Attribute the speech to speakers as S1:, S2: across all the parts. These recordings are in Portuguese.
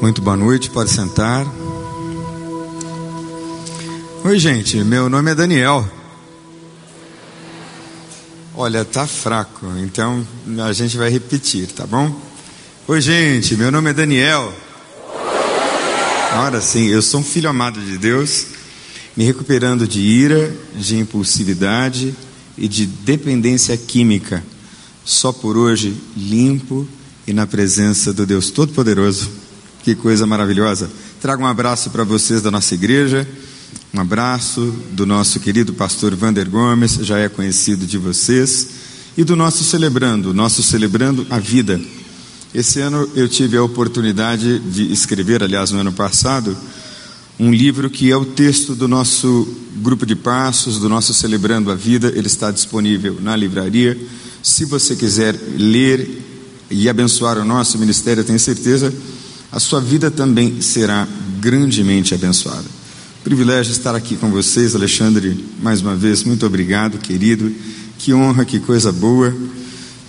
S1: Muito boa noite, pode sentar. Oi, gente, meu nome é Daniel. Olha, tá fraco, então a gente vai repetir, tá bom? Oi, gente, meu nome é Daniel. Ora sim, eu sou um filho amado de Deus, me recuperando de ira, de impulsividade e de dependência química. Só por hoje, limpo e na presença do Deus Todo-Poderoso. Que coisa maravilhosa. Trago um abraço para vocês da nossa igreja. Um abraço do nosso querido pastor Vander Gomes, já é conhecido de vocês, e do nosso celebrando, nosso celebrando a vida. Esse ano eu tive a oportunidade de escrever, aliás, no ano passado, um livro que é o texto do nosso grupo de passos, do nosso Celebrando a Vida. Ele está disponível na livraria. Se você quiser ler e abençoar o nosso ministério, eu tenho certeza a sua vida também será grandemente abençoada. Privilégio estar aqui com vocês, Alexandre, mais uma vez, muito obrigado, querido. Que honra, que coisa boa.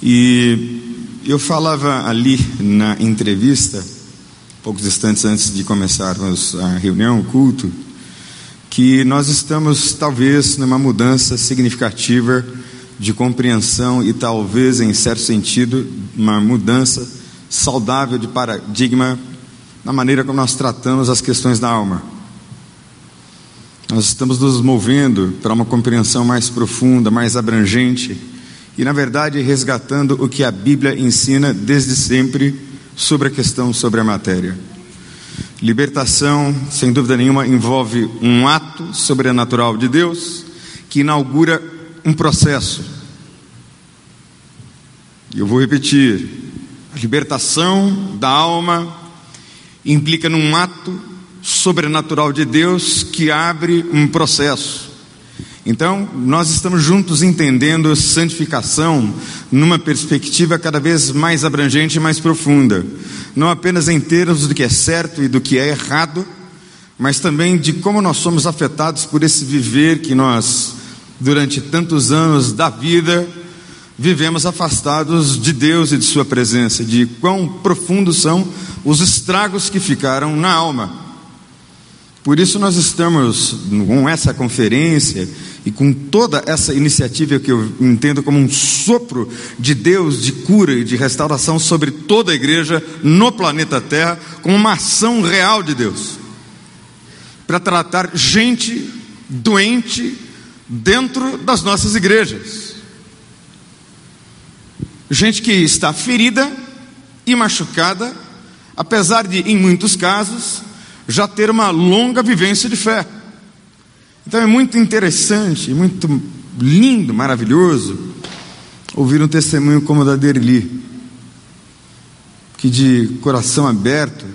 S1: E eu falava ali na entrevista, poucos instantes antes de começarmos a reunião, o culto, que nós estamos talvez numa mudança significativa de compreensão e talvez, em certo sentido, uma mudança saudável de paradigma na maneira como nós tratamos as questões da alma. Nós estamos nos movendo para uma compreensão mais profunda, mais abrangente e, na verdade, resgatando o que a Bíblia ensina desde sempre sobre a questão sobre a matéria. Libertação, sem dúvida nenhuma, envolve um ato sobrenatural de Deus que inaugura um processo. E eu vou repetir: a libertação da alma implica num ato sobrenatural de Deus que abre um processo. Então, nós estamos juntos entendendo santificação numa perspectiva cada vez mais abrangente e mais profunda, não apenas em termos do que é certo e do que é errado, mas também de como nós somos afetados por esse viver que nós, durante tantos anos da vida, vivemos afastados de Deus e de Sua presença, de quão profundos são os estragos que ficaram na alma. Por isso, nós estamos com essa conferência e com toda essa iniciativa que eu entendo como um sopro de Deus de cura e de restauração sobre toda a igreja no planeta Terra, como uma ação real de Deus para tratar gente doente dentro das nossas igrejas gente que está ferida e machucada, apesar de, em muitos casos, já ter uma longa vivência de fé. Então é muito interessante, muito lindo, maravilhoso, ouvir um testemunho como o da Derli, que de coração aberto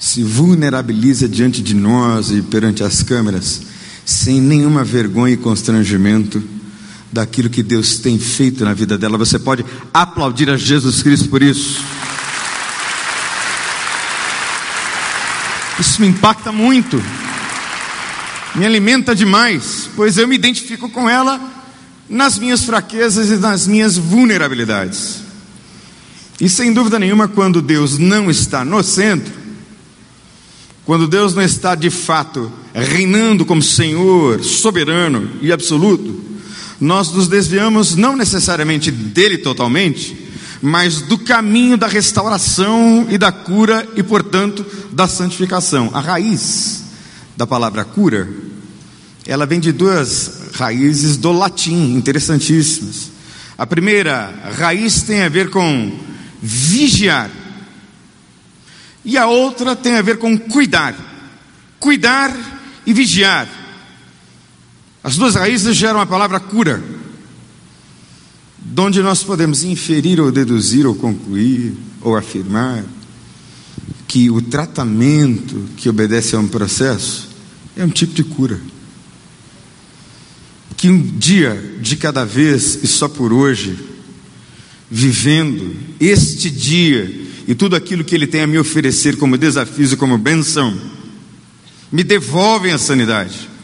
S1: se vulnerabiliza diante de nós e perante as câmeras, sem nenhuma vergonha e constrangimento daquilo que Deus tem feito na vida dela. Você pode aplaudir a Jesus Cristo por isso. Isso me impacta muito, me alimenta demais, pois eu me identifico com ela nas minhas fraquezas e nas minhas vulnerabilidades. E sem dúvida nenhuma, quando Deus não está no centro, quando Deus não está de fato reinando como Senhor, soberano e absoluto, nós nos desviamos não necessariamente dele totalmente, mas do caminho da restauração e da cura e, portanto, da santificação. A raiz da palavra cura, ela vem de duas raízes do latim, interessantíssimas. A primeira raiz tem a ver com vigiar, e a outra tem a ver com cuidar. Cuidar e vigiar. As duas raízes geram a palavra cura, de onde nós podemos inferir ou deduzir ou concluir ou afirmar que o tratamento que obedece a um processo é um tipo de cura. Que um dia de cada vez e só por hoje, vivendo este dia e tudo aquilo que ele tem a me oferecer como desafios e como benção, me devolvem a sanidade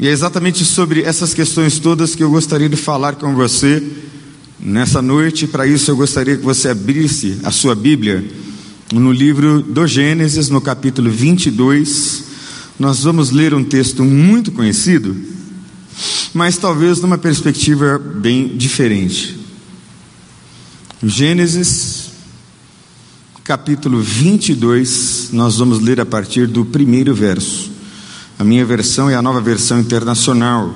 S1: e é exatamente sobre essas questões todas que eu gostaria de falar com você nessa noite. Para isso, eu gostaria que você abrisse a sua Bíblia no livro do Gênesis, no capítulo 22, nós vamos ler um texto muito conhecido, mas talvez numa perspectiva bem diferente. Gênesis, capítulo 22, nós vamos ler a partir do primeiro verso. A minha versão é a nova versão internacional.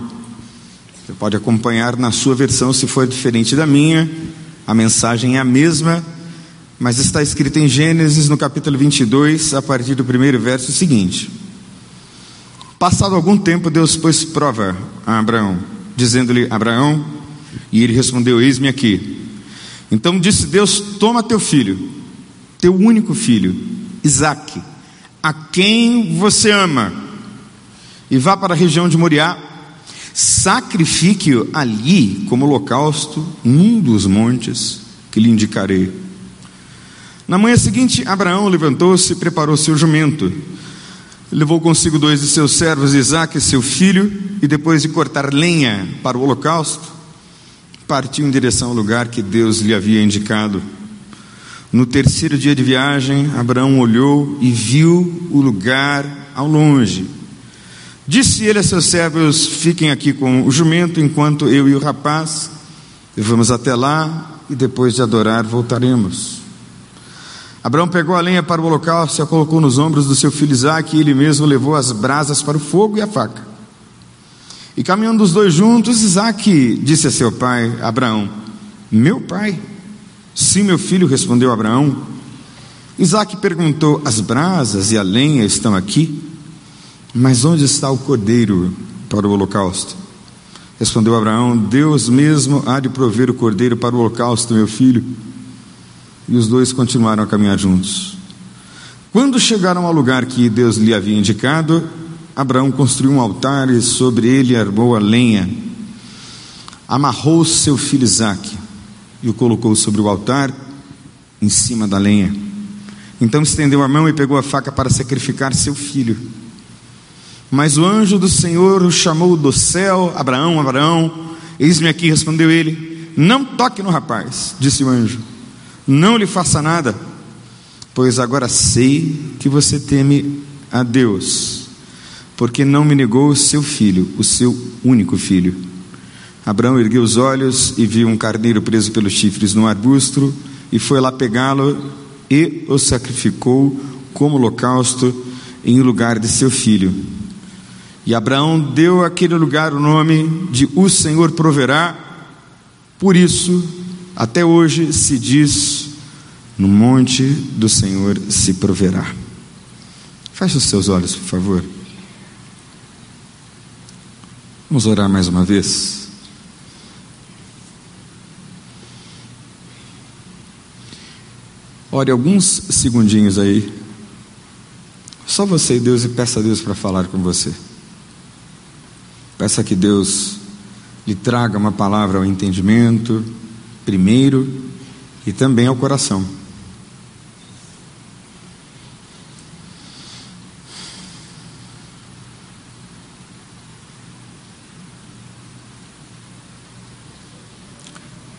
S1: Você pode acompanhar na sua versão se for diferente da minha. A mensagem é a mesma, mas está escrita em Gênesis, no capítulo 22, a partir do primeiro verso, seguinte: Passado algum tempo, Deus pôs prova a Abraão, dizendo-lhe: Abraão, e ele respondeu: Eis-me aqui. Então disse Deus: Toma teu filho, teu único filho, Isaque, a quem você ama, e vá para a região de Moriá, sacrifique-o ali como holocausto num dos montes que lhe indicarei. Na manhã seguinte, Abraão levantou-se e preparou seu jumento. Levou consigo dois de seus servos, Isaque e seu filho, e depois de cortar lenha para o holocausto, partiu em direção ao lugar que Deus lhe havia indicado. No terceiro dia de viagem, Abraão olhou e viu o lugar ao longe. Disse ele a seus servos: Fiquem aqui com o jumento, enquanto eu e o rapaz vamos até lá e depois de adorar voltaremos. Abraão pegou a lenha para o holocausto e a colocou nos ombros do seu filho Isaque, e ele mesmo levou as brasas para o fogo e a faca. E caminhando os dois juntos, Isaque disse a seu pai, Abraão: Meu pai? Sim, meu filho, respondeu Abraão. Isaque perguntou: As brasas e a lenha estão aqui? Mas onde está o cordeiro para o holocausto? Respondeu Abraão: Deus mesmo há de prover o cordeiro para o holocausto, meu filho. E os dois continuaram a caminhar juntos. Quando chegaram ao lugar que Deus lhe havia indicado, Abraão construiu um altar e sobre ele armou a lenha. Amarrou seu filho Isaque e o colocou sobre o altar, em cima da lenha. Então estendeu a mão e pegou a faca para sacrificar seu filho. Mas o anjo do Senhor o chamou do céu: Abraão, Abraão, eis-me aqui, respondeu ele. Não toque no rapaz, disse o anjo não lhe faça nada, pois agora sei que você teme a Deus, porque não me negou o seu filho, o seu único filho. Abraão ergueu os olhos e viu um carneiro preso pelos chifres no arbusto, e foi lá pegá-lo e o sacrificou como holocausto em lugar de seu filho. E Abraão deu àquele lugar o nome de O Senhor proverá, por isso até hoje se diz: no monte do Senhor se proverá. Feche os seus olhos, por favor. Vamos orar mais uma vez. Ore alguns segundinhos aí. Só você e Deus e peça a Deus para falar com você. Peça que Deus lhe traga uma palavra ao entendimento primeiro e também ao coração.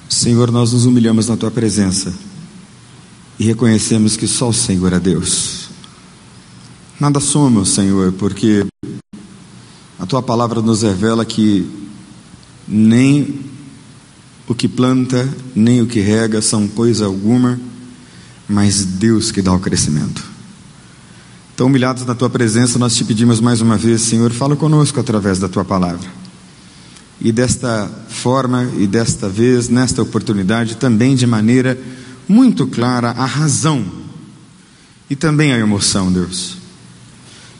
S1: Senhor, nós nos humilhamos na tua presença e reconhecemos que só o Senhor é Deus. Nada somos, Senhor, porque a tua palavra nos revela que nem o que planta, nem o que rega são coisa alguma, mas Deus que dá o crescimento. Então, humilhados na tua presença, nós te pedimos mais uma vez, Senhor, fala conosco através da tua palavra. E desta forma e desta vez, nesta oportunidade, também de maneira muito clara, a razão e também a emoção, Deus.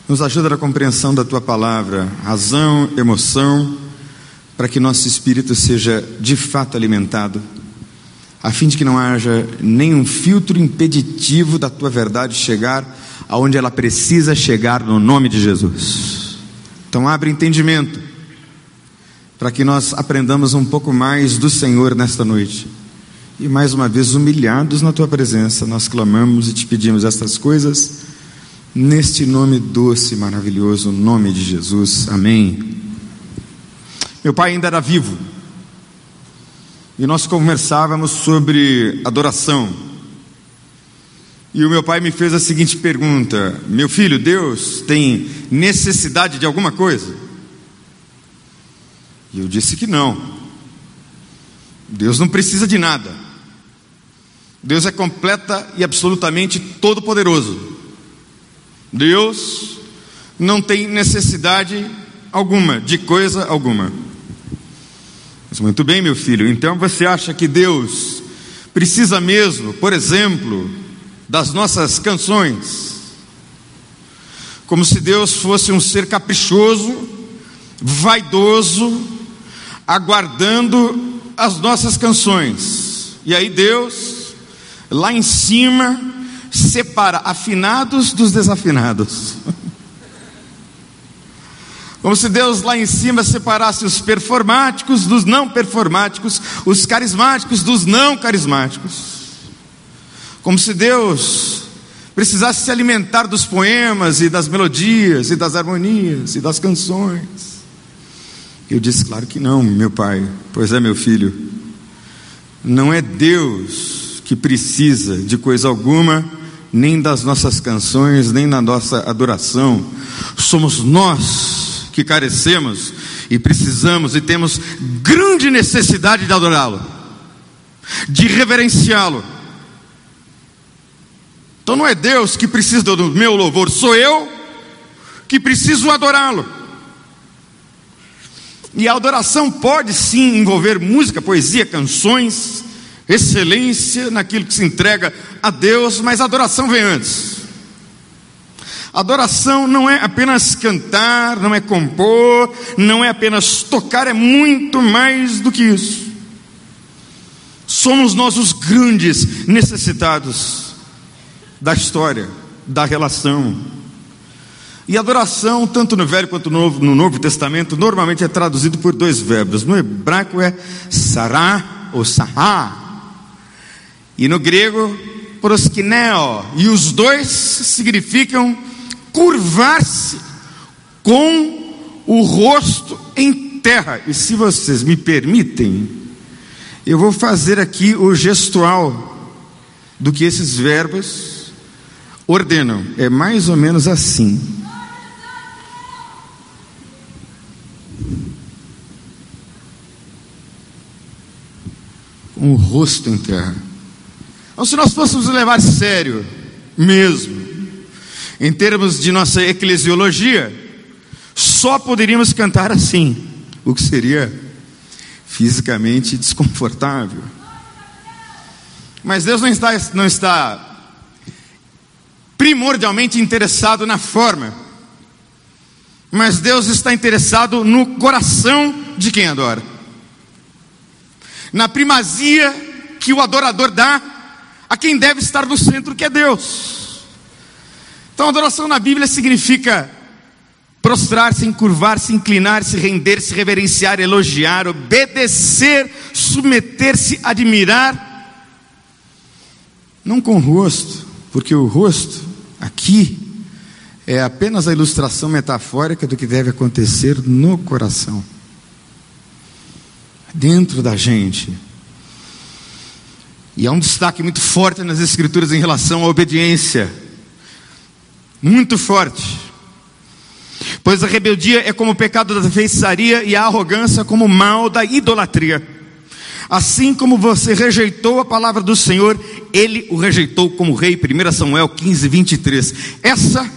S1: Nos ajuda na compreensão da tua palavra, razão, emoção para que nosso espírito seja de fato alimentado, a fim de que não haja nenhum filtro impeditivo da tua verdade chegar aonde ela precisa chegar no nome de Jesus. Então abre entendimento para que nós aprendamos um pouco mais do Senhor nesta noite. E mais uma vez humilhados na tua presença, nós clamamos e te pedimos estas coisas neste nome doce maravilhoso, nome de Jesus. Amém. Meu pai ainda era vivo. E nós conversávamos sobre adoração. E o meu pai me fez a seguinte pergunta: Meu filho, Deus tem necessidade de alguma coisa? E eu disse que não. Deus não precisa de nada. Deus é completa e absolutamente todo-poderoso. Deus não tem necessidade alguma de coisa alguma. Mas muito bem, meu filho, então você acha que Deus precisa mesmo, por exemplo, das nossas canções? Como se Deus fosse um ser caprichoso, vaidoso, aguardando as nossas canções. E aí Deus, lá em cima, separa afinados dos desafinados. Como se Deus lá em cima separasse os performáticos dos não performáticos, os carismáticos dos não carismáticos. Como se Deus precisasse se alimentar dos poemas e das melodias e das harmonias e das canções. Eu disse, claro que não, meu pai. Pois é, meu filho. Não é Deus que precisa de coisa alguma, nem das nossas canções, nem da nossa adoração. Somos nós que carecemos e precisamos e temos grande necessidade de adorá-lo, de reverenciá-lo. Então não é Deus que precisa do meu louvor, sou eu que preciso adorá-lo. E a adoração pode sim envolver música, poesia, canções, excelência naquilo que se entrega a Deus, mas a adoração vem antes. Adoração não é apenas cantar, não é compor, não é apenas tocar, é muito mais do que isso. Somos nós os grandes necessitados da história, da relação. E adoração, tanto no Velho quanto no Novo, no Novo Testamento, normalmente é traduzido por dois verbos. No hebraico é sará ou sahá. E no grego, proskineo. E os dois significam curvar-se com o rosto em terra. E se vocês me permitem, eu vou fazer aqui o gestual do que esses verbos ordenam. É mais ou menos assim. Com o rosto em terra. Então, se nós fôssemos levar sério mesmo, em termos de nossa eclesiologia, só poderíamos cantar assim, o que seria fisicamente desconfortável. Mas Deus não está, não está primordialmente interessado na forma, mas Deus está interessado no coração de quem adora, na primazia que o adorador dá a quem deve estar no centro, que é Deus. Então, adoração na Bíblia significa prostrar-se, encurvar-se, inclinar-se, render-se, reverenciar, elogiar, obedecer, submeter-se, admirar. Não com o rosto, porque o rosto aqui é apenas a ilustração metafórica do que deve acontecer no coração, dentro da gente. E há um destaque muito forte nas Escrituras em relação à obediência muito forte. Pois a rebeldia é como o pecado da feitiçaria e a arrogância como o mal da idolatria. Assim como você rejeitou a palavra do Senhor, ele o rejeitou como rei. 1 Samuel 15, 23. Essa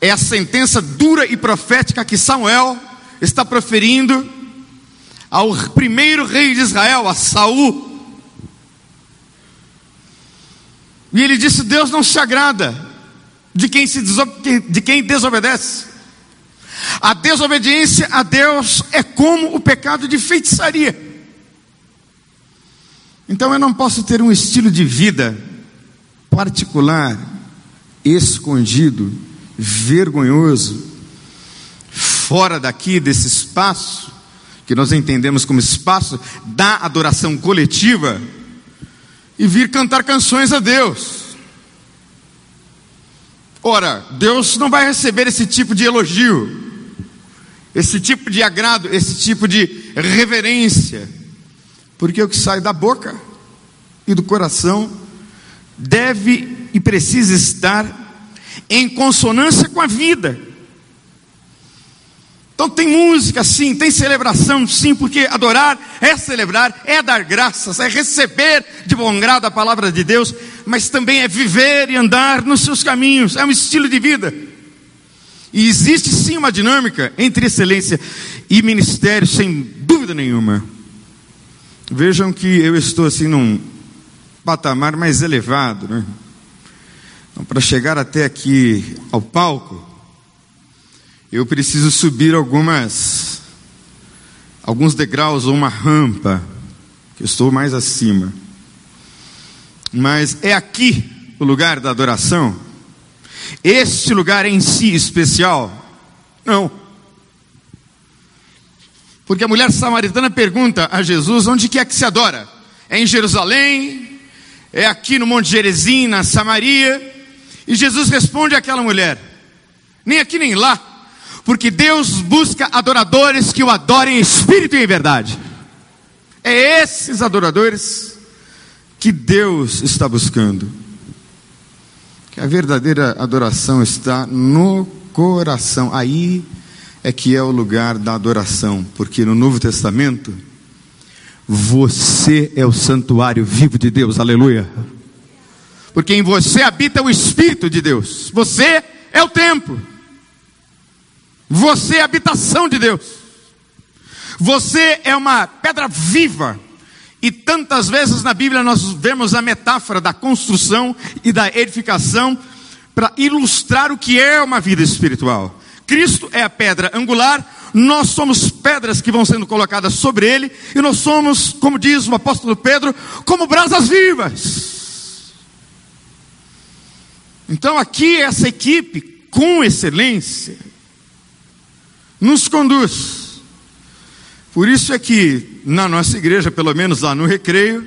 S1: é a sentença dura e profética que Samuel está proferindo ao primeiro rei de Israel, a Saul. E ele disse: Deus não se agrada de quem, se de quem desobedece. A desobediência a Deus é como o pecado de feitiçaria. Então eu não posso ter um estilo de vida particular, escondido, vergonhoso, fora daqui desse espaço, que nós entendemos como espaço da adoração coletiva, e vir cantar canções a Deus. Ora, Deus não vai receber esse tipo de elogio, esse tipo de agrado, esse tipo de reverência, porque o que sai da boca e do coração deve e precisa estar em consonância com a vida. Então tem música sim, tem celebração sim, porque adorar é celebrar, é dar graças, é receber de bom grado a palavra de Deus, mas também é viver e andar nos seus caminhos, é um estilo de vida. E existe sim uma dinâmica entre excelência e ministério, sem dúvida nenhuma. Vejam que eu estou assim num patamar mais elevado, né? Então, para chegar até aqui ao palco, eu preciso subir algumas alguns degraus ou uma rampa, que eu estou mais acima. Mas é aqui o lugar da adoração? Este lugar em si especial? Não. Porque a mulher samaritana pergunta a Jesus onde que é que se adora? É em Jerusalém? É aqui no Monte Gerezim, na Samaria? E Jesus responde àquela mulher: nem aqui nem lá, porque Deus busca adoradores que o adorem em espírito e em verdade. É esses adoradores que Deus está buscando. Que a verdadeira adoração está no coração. Aí é que é o lugar da adoração, porque no Novo Testamento você é o santuário vivo de Deus. Aleluia porque em você habita o Espírito de Deus. Você é o templo. Você é a habitação de Deus. Você é uma pedra viva. E tantas vezes na Bíblia nós vemos a metáfora da construção e da edificação para ilustrar o que é uma vida espiritual. Cristo é a pedra angular, nós somos pedras que vão sendo colocadas sobre ele, e nós somos, como diz o apóstolo Pedro, como brasas vivas. Então, aqui, essa equipe, com excelência, nos conduz. Por isso é que, na nossa igreja, pelo menos lá no recreio,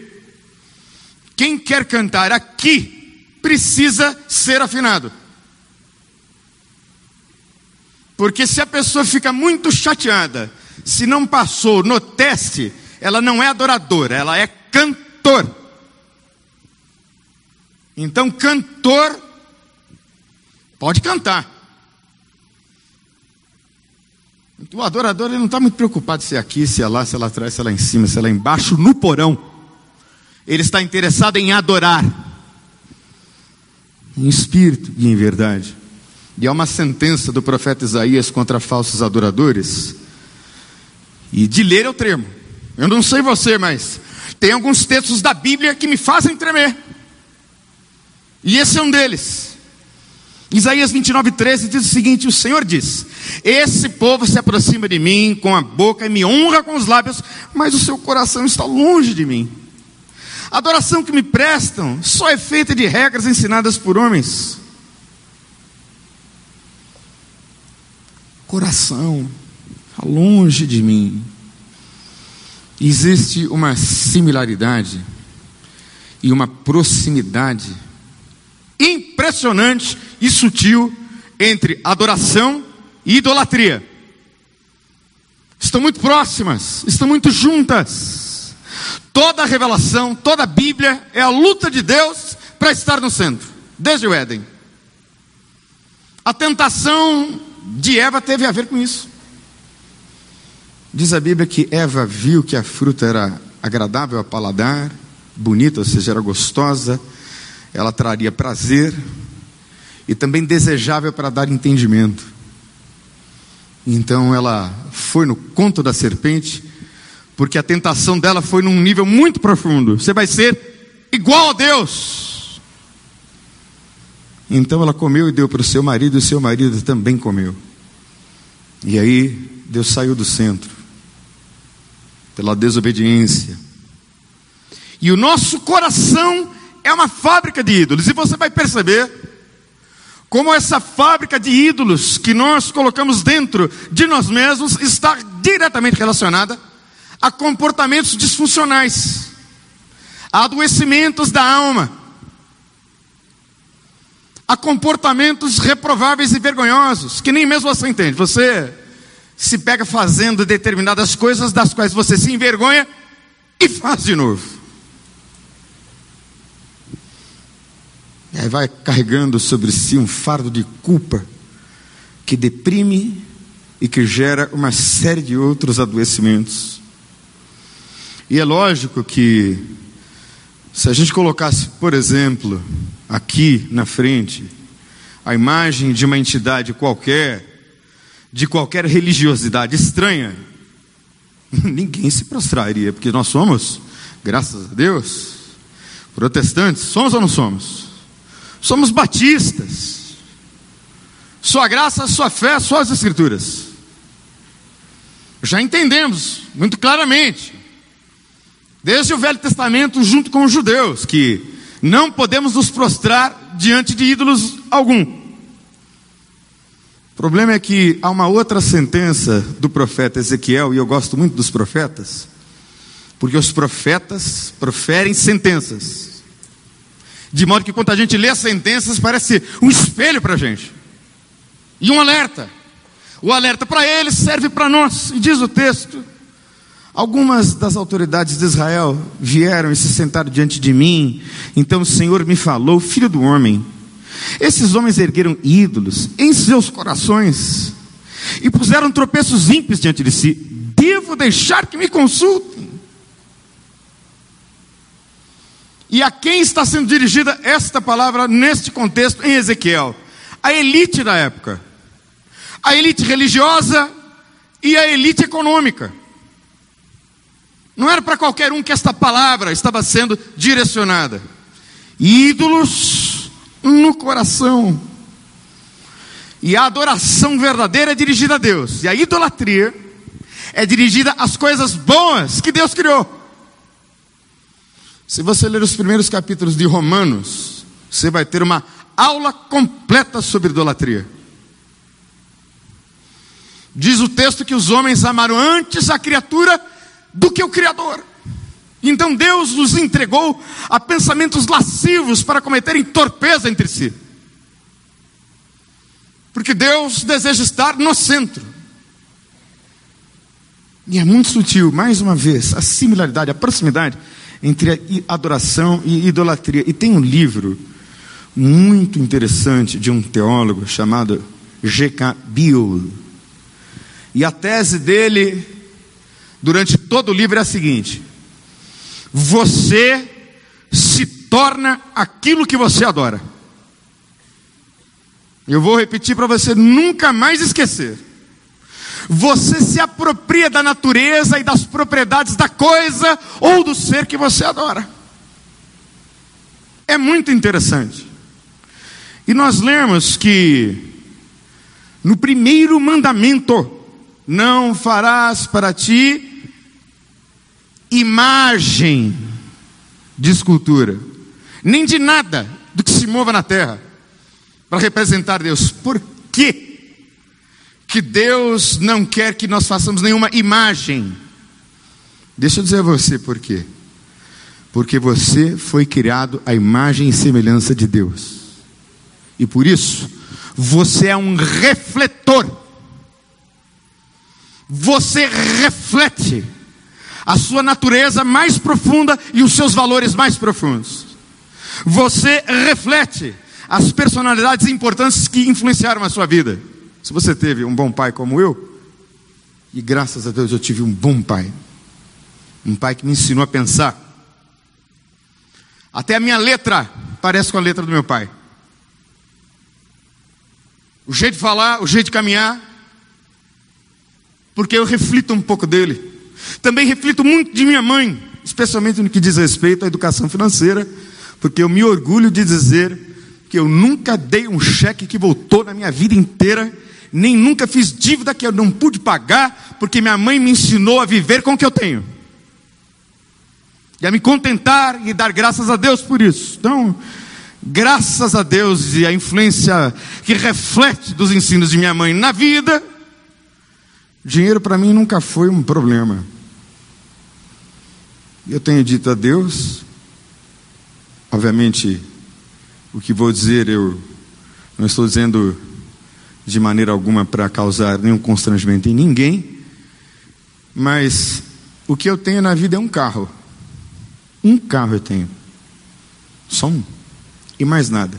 S1: quem quer cantar aqui precisa ser afinado. Porque se a pessoa fica muito chateada, se não passou no teste, ela não é adoradora, ela é cantor. Então, cantor Pode cantar. O adorador ele não está muito preocupado se é aqui, se é lá, se é lá atrás, se é lá em cima, se é lá embaixo, no porão. Ele está interessado em adorar, em espírito e em verdade. E há uma sentença do profeta Isaías contra falsos adoradores. E de ler eu tremo. Eu não sei você, mas tem alguns textos da Bíblia que me fazem tremer. E esse é um deles. Isaías 29, 13 diz o seguinte: O Senhor diz: Esse povo se aproxima de mim com a boca e me honra com os lábios, mas o seu coração está longe de mim. A adoração que me prestam só é feita de regras ensinadas por homens. Coração está longe de mim. Existe uma similaridade e uma proximidade impressionante e sutil entre adoração e idolatria. Estão muito próximas, estão muito juntas. Toda a revelação, toda a Bíblia é a luta de Deus para estar no centro, desde o Éden. A tentação de Eva teve a ver com isso. Diz a Bíblia que Eva viu que a fruta era agradável a paladar, bonita, ou seja, era gostosa, ela traria prazer e também desejável para dar entendimento. Então ela foi no conto da serpente, porque a tentação dela foi num nível muito profundo. Você vai ser igual a Deus. Então ela comeu e deu para o seu marido, e seu marido também comeu. E aí Deus saiu do centro, pela desobediência. E o nosso coração é uma fábrica de ídolos. E você vai perceber como essa fábrica de ídolos que nós colocamos dentro de nós mesmos está diretamente relacionada a comportamentos disfuncionais, a adoecimentos da alma, a comportamentos reprováveis e vergonhosos, que nem mesmo você entende. Você se pega fazendo determinadas coisas das quais você se envergonha e faz de novo. E aí vai carregando sobre si um fardo de culpa que deprime e que gera uma série de outros adoecimentos. E é lógico que, se a gente colocasse, por exemplo, aqui na frente, a imagem de uma entidade qualquer, de qualquer religiosidade estranha, ninguém se prostraria, porque nós somos, graças a Deus, protestantes, somos ou não somos? Somos batistas. Sua graça, sua fé, suas escrituras. Já entendemos muito claramente, desde o Velho Testamento, junto com os judeus, que não podemos nos prostrar diante de ídolos algum. O problema é que há uma outra sentença do profeta Ezequiel, e eu gosto muito dos profetas, porque os profetas proferem sentenças. De modo que quando a gente lê as sentenças, parece um espelho para a gente. E um alerta. O alerta para eles serve para nós. E diz o texto: Algumas das autoridades de Israel vieram e se sentaram diante de mim. Então o Senhor me falou: Filho do homem, esses homens ergueram ídolos em seus corações e puseram tropeços ímpios diante de si. Devo deixar que me consultem. E a quem está sendo dirigida esta palavra neste contexto em Ezequiel? A elite da época a elite religiosa e a elite econômica. Não era para qualquer um que esta palavra estava sendo direcionada. Ídolos no coração. E a adoração verdadeira é dirigida a Deus. E a idolatria é dirigida às coisas boas que Deus criou. Se você ler os primeiros capítulos de Romanos, você vai ter uma aula completa sobre idolatria. Diz o texto que os homens amaram antes a criatura do que o Criador. Então Deus os entregou a pensamentos lascivos para cometerem torpeza entre si. Porque Deus deseja estar no centro. E é muito sutil, mais uma vez, a similaridade, a proximidade entre adoração e idolatria. E tem um livro muito interessante de um teólogo chamado G.K. Beale e a tese dele, durante todo o livro, é a seguinte: você se torna aquilo que você adora. Eu vou repetir para você nunca mais esquecer. Você se apropria da natureza e das propriedades da coisa ou do ser que você adora. É muito interessante. E nós lemos que no primeiro mandamento, não farás para ti imagem de escultura, nem de nada do que se mova na terra, para representar Deus. Por quê? Que Deus não quer que nós façamos nenhuma imagem. Deixa eu dizer a você por quê. Porque você foi criado à imagem e semelhança de Deus. E por isso, você é um refletor você reflete a sua natureza mais profunda e os seus valores mais profundos. Você reflete as personalidades importantes que influenciaram a sua vida. Se você teve um bom pai como eu, e graças a Deus eu tive um bom pai, um pai que me ensinou a pensar. Até a minha letra parece com a letra do meu pai. O jeito de falar, o jeito de caminhar, porque eu reflito um pouco dele. Também reflito muito de minha mãe, especialmente no que diz respeito à educação financeira, porque eu me orgulho de dizer que eu nunca dei um cheque que voltou na minha vida inteira, nem nunca fiz dívida que eu não pude pagar, porque minha mãe me ensinou a viver com o que eu tenho. E a me contentar e dar graças a Deus por isso. Então, graças a Deus e a influência que reflete dos ensinos de minha mãe na vida, Dinheiro para mim nunca foi um problema. Eu tenho dito a Deus, obviamente, o que vou dizer eu não estou dizendo de maneira alguma para causar nenhum constrangimento em ninguém, mas o que eu tenho na vida é um carro. Um carro eu tenho. Só um. E mais nada.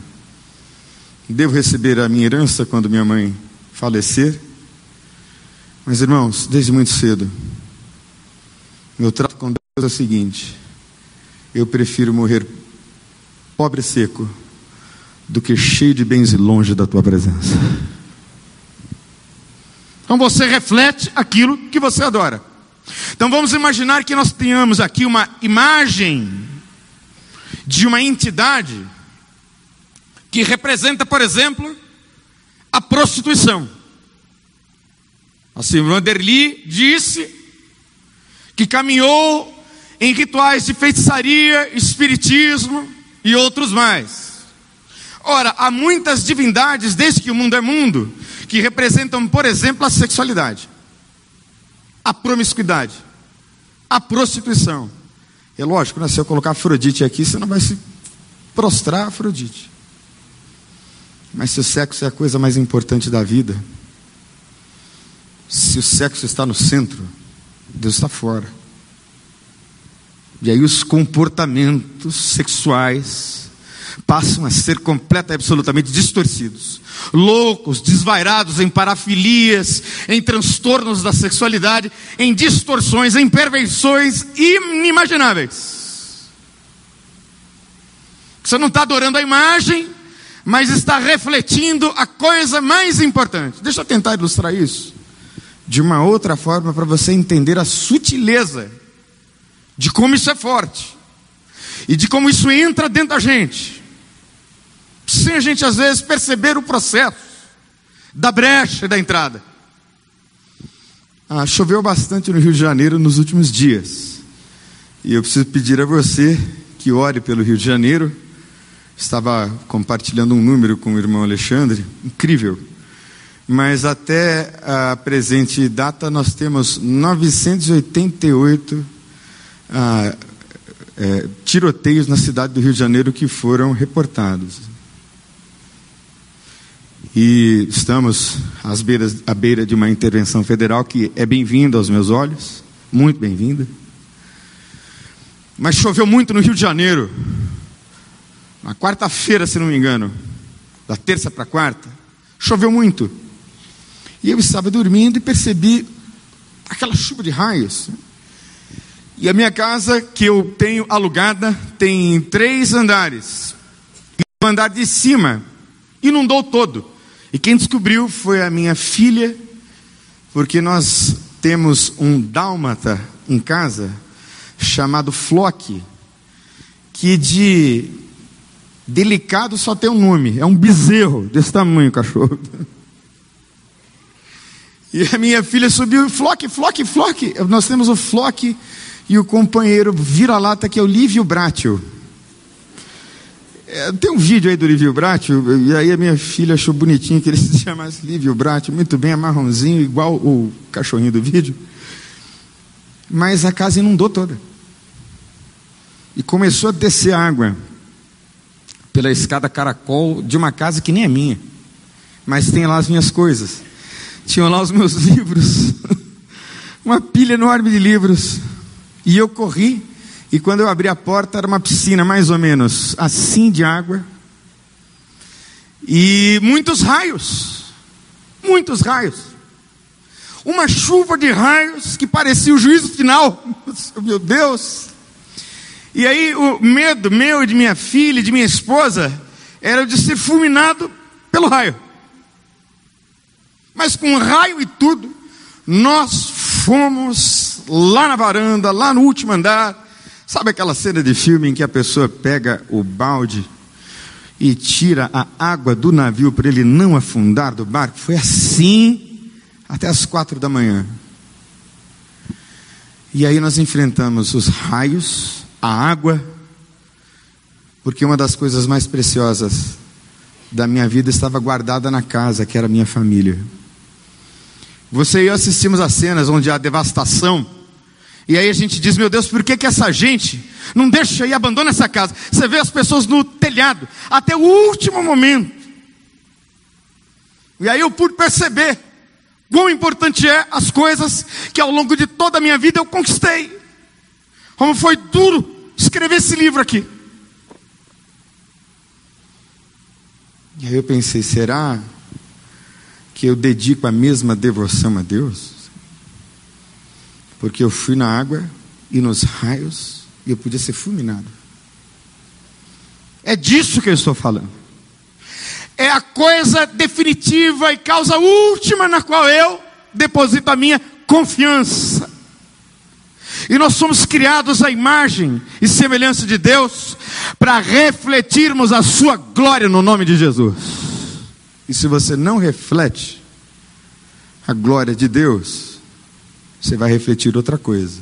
S2: Devo receber a minha herança quando minha mãe falecer? Mas, irmãos, desde muito cedo, meu trato com Deus é o seguinte: eu prefiro morrer pobre e seco do que cheio de bens e longe da tua presença.
S1: Então você reflete aquilo que você adora. Então vamos imaginar que nós tenhamos aqui uma imagem de uma entidade que representa, por exemplo, a prostituição. Assim, Vanderly disse que caminhou em rituais de feitiçaria, espiritismo e outros mais. Ora, há muitas divindades, desde que o mundo é mundo, que representam, por exemplo, a sexualidade, a promiscuidade, a prostituição. É lógico, né? se eu colocar Afrodite aqui, você não vai se prostrar a Afrodite. Mas se o sexo é a coisa mais importante da vida, se o sexo está no centro, Deus está fora. E aí os comportamentos sexuais passam a ser completa e absolutamente distorcidos. Loucos, desvairados em parafilias, em transtornos da sexualidade, em distorções, em perversões inimagináveis. Você não está adorando a imagem, mas está refletindo a coisa mais importante. Deixa eu tentar ilustrar isso de uma outra forma para você entender a sutileza de como isso é forte e de como isso entra dentro da gente sem a gente às vezes perceber o processo da brecha da entrada. Ah, choveu bastante no Rio de Janeiro nos últimos dias. E eu preciso pedir a você que ore pelo Rio de Janeiro. Estava compartilhando um número com o irmão Alexandre, incrível. Mas até a presente data nós temos 988 ah, é, tiroteios na cidade do Rio de Janeiro que foram reportados. E estamos às beiras, à beira de uma intervenção federal que é bem-vinda aos meus olhos, muito bem-vinda. Mas choveu muito no Rio de Janeiro. Na quarta-feira, se não me engano, da terça para quarta, choveu muito. E eu estava dormindo e percebi aquela chuva de raios. E a minha casa, que eu tenho alugada, tem três andares. E o andar de cima inundou todo. E quem descobriu foi a minha filha, porque nós temos um dálmata em casa chamado Flock, que de delicado só tem um nome, é um bezerro desse tamanho, cachorro. E a minha filha subiu, Flock, Flock, Flock. Nós temos o Flock e o companheiro vira-lata que é o Lívio Bratio. É, tem um vídeo aí do Livio Bratio, e aí a minha filha achou bonitinho que ele se chamasse Livio Bratio, muito bem, é marronzinho, igual o cachorrinho do vídeo. Mas a casa inundou toda. E começou a descer água pela escada caracol de uma casa que nem é minha, mas tem lá as minhas coisas. Tinham lá os meus livros, uma pilha enorme de livros. E eu corri e quando eu abri a porta, era uma piscina mais ou menos assim de água. E muitos raios. Muitos raios. Uma chuva de raios que parecia o juízo final. Meu Deus. E aí o medo meu e de minha filha e de minha esposa era de ser fulminado pelo raio. Mas com raio e tudo, nós fomos lá na varanda, lá no último andar, Sabe aquela cena de filme em que a pessoa pega o balde e tira a água do navio para ele não afundar do barco? Foi assim até as quatro da manhã. E aí nós enfrentamos os raios, a água, porque uma das coisas mais preciosas da minha vida estava guardada na casa, que era a minha família. Você e eu assistimos a cenas onde há devastação e aí a gente diz, meu Deus, por que, que essa gente não deixa e abandona essa casa? Você vê as pessoas no telhado, até o último momento. E aí eu pude perceber quão importante é as coisas que ao longo de toda a minha vida eu conquistei. Como foi duro escrever esse livro aqui.
S3: E aí eu pensei, será que eu dedico a mesma devoção a Deus? Porque eu fui na água e nos raios e eu podia ser fulminado.
S1: É disso que eu estou falando. É a coisa definitiva e causa última na qual eu deposito a minha confiança. E nós somos criados à imagem e semelhança de Deus para refletirmos a sua glória no nome de Jesus.
S3: E se você não reflete a glória de Deus, você vai refletir outra coisa.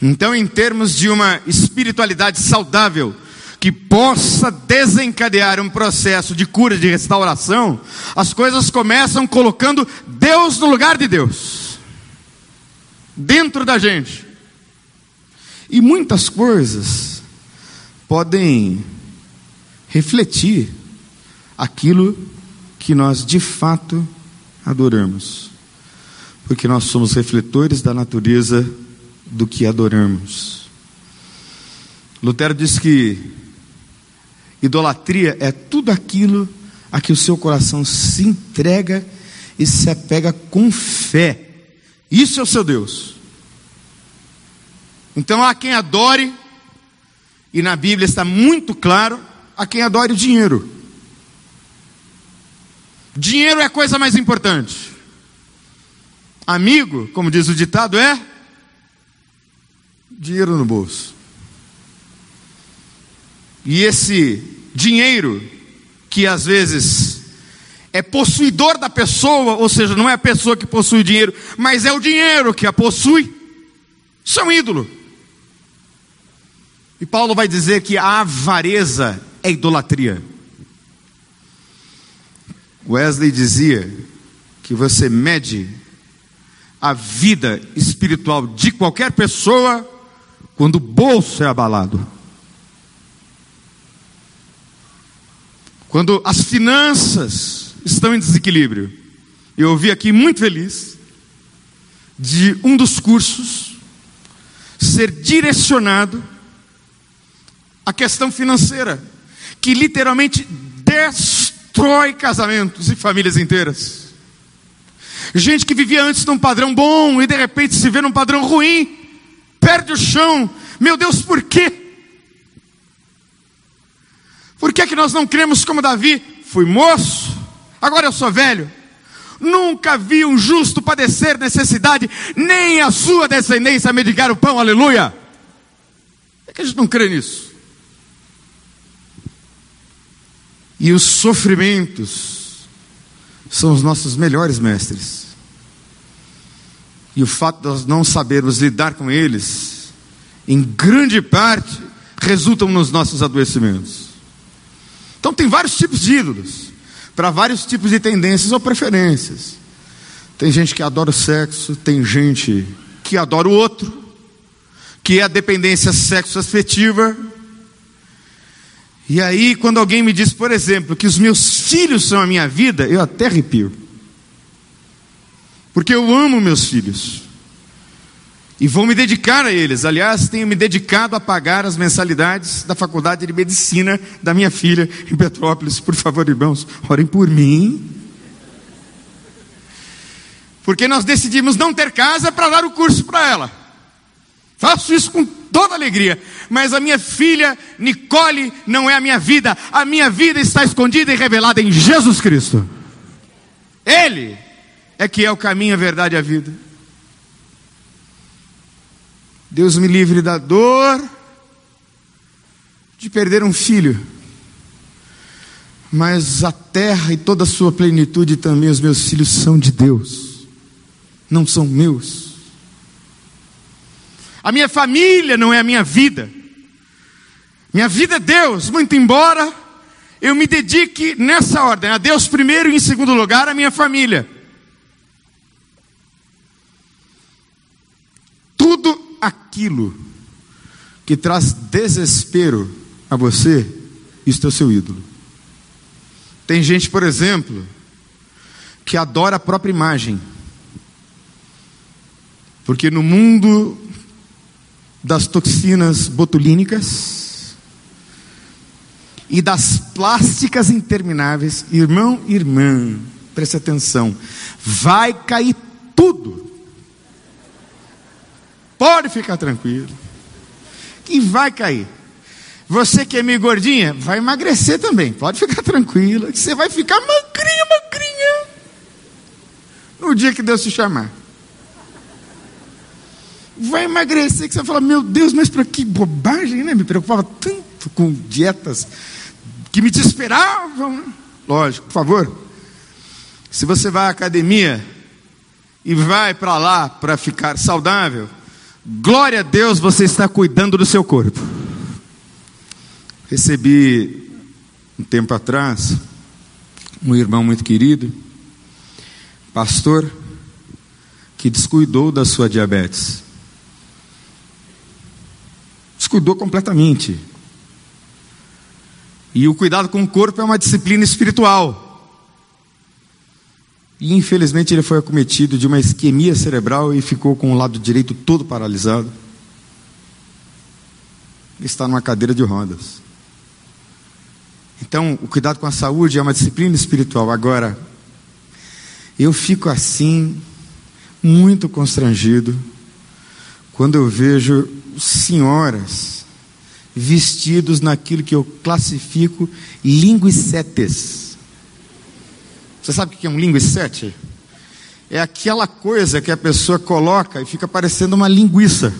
S1: Então, em termos de uma espiritualidade saudável, que possa desencadear um processo de cura, de restauração, as coisas começam colocando Deus no lugar de Deus, dentro da gente. E muitas coisas podem refletir aquilo que nós de fato adoramos, porque nós somos refletores da natureza do que adoramos. Lutero diz que idolatria é tudo aquilo a que o seu coração se entrega e se apega com fé. Isso é o seu Deus. Então há quem adore, e na Bíblia está muito claro, a quem adore o dinheiro. Dinheiro é a coisa mais importante. Amigo, como diz o ditado, é dinheiro no bolso. E esse dinheiro, que às vezes é possuidor da pessoa, ou seja, não é a pessoa que possui o dinheiro, mas é o dinheiro que a possui, isso é um ídolo. E Paulo vai dizer que a avareza é idolatria. Wesley dizia que você mede a vida espiritual de qualquer pessoa quando o bolso é abalado. Quando as finanças estão em desequilíbrio. Eu ouvi aqui muito feliz de um dos cursos ser direcionado à questão financeira, que literalmente destrói casamentos e famílias inteiras. Gente que vivia antes num padrão bom e de repente se vê num padrão ruim perde o chão. Meu Deus, por quê? Por que, é que nós não cremos como Davi? Fui moço, agora eu sou velho. Nunca vi um justo padecer necessidade, nem a sua descendência medicar o pão, aleluia. É que a gente não crê nisso. E os sofrimentos são os nossos melhores mestres. E o fato de nós não sabermos lidar com eles, em grande parte, resultam nos nossos adoecimentos. Então, tem vários tipos de ídolos, para vários tipos de tendências ou preferências. Tem gente que adora o sexo, tem gente que adora o outro, que é a dependência sexo-afetiva. E aí, quando alguém me diz, por exemplo, que os meus filhos são a minha vida, eu até arrepio. Porque eu amo meus filhos. E vou me dedicar a eles. Aliás, tenho me dedicado a pagar as mensalidades da faculdade de medicina da minha filha em Petrópolis. Por favor, irmãos, orem por mim. Porque nós decidimos não ter casa para dar o curso para ela. Faço isso com toda alegria. Mas a minha filha Nicole não é a minha vida. A minha vida está escondida e revelada em Jesus Cristo. Ele é que é o caminho, a verdade e a vida. Deus me livre da dor de perder um filho, mas a terra e toda a sua plenitude também, os meus filhos são de Deus, não são meus. A minha família não é a minha vida, minha vida é Deus, muito embora eu me dedique nessa ordem, a Deus primeiro e em segundo lugar a minha família. tudo aquilo que traz desespero a você, isso é o seu ídolo. Tem gente, por exemplo, que adora a própria imagem. Porque no mundo das toxinas botulínicas e das plásticas intermináveis, irmão, irmã, preste atenção, vai cair tudo. Pode ficar tranquilo. Que vai cair. Você que é meio gordinha, vai emagrecer também. Pode ficar tranquila, você vai ficar magrinha, magrinha. No dia que Deus te chamar. Vai emagrecer, que você vai falar, meu Deus, mas para que bobagem, né? Me preocupava tanto com dietas que me desesperavam. Né? Lógico, por favor. Se você vai à academia e vai para lá para ficar saudável, glória a Deus, você está cuidando do seu corpo. Recebi um tempo atrás um irmão muito querido, pastor, que descuidou da sua diabetes. Descuidou completamente. E o cuidado com o corpo é uma disciplina espiritual. E infelizmente ele foi acometido de uma isquemia cerebral e ficou com o lado direito todo paralisado. Está numa cadeira de rodas. Então, o cuidado com a saúde é uma disciplina espiritual. Agora, eu fico assim, muito constrangido, quando eu vejo senhoras vestidos naquilo que eu classifico linguicetes. Você sabe o que é um linguicete? É aquela coisa que a pessoa coloca e fica parecendo uma linguiça.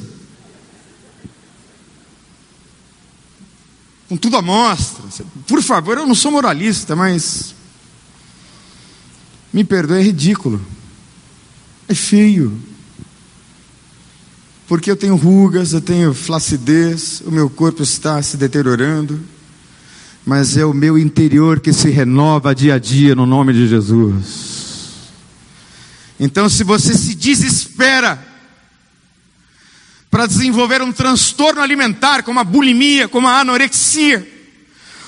S1: Com tudo à mostra. Por favor, eu não sou moralista, mas. Me perdoe, é ridículo. É feio porque eu tenho rugas, eu tenho flacidez, o meu corpo está se deteriorando, mas é o meu interior que se renova dia a dia no nome de Jesus. Então, se você se desespera para desenvolver um transtorno alimentar, como a bulimia, como a anorexia,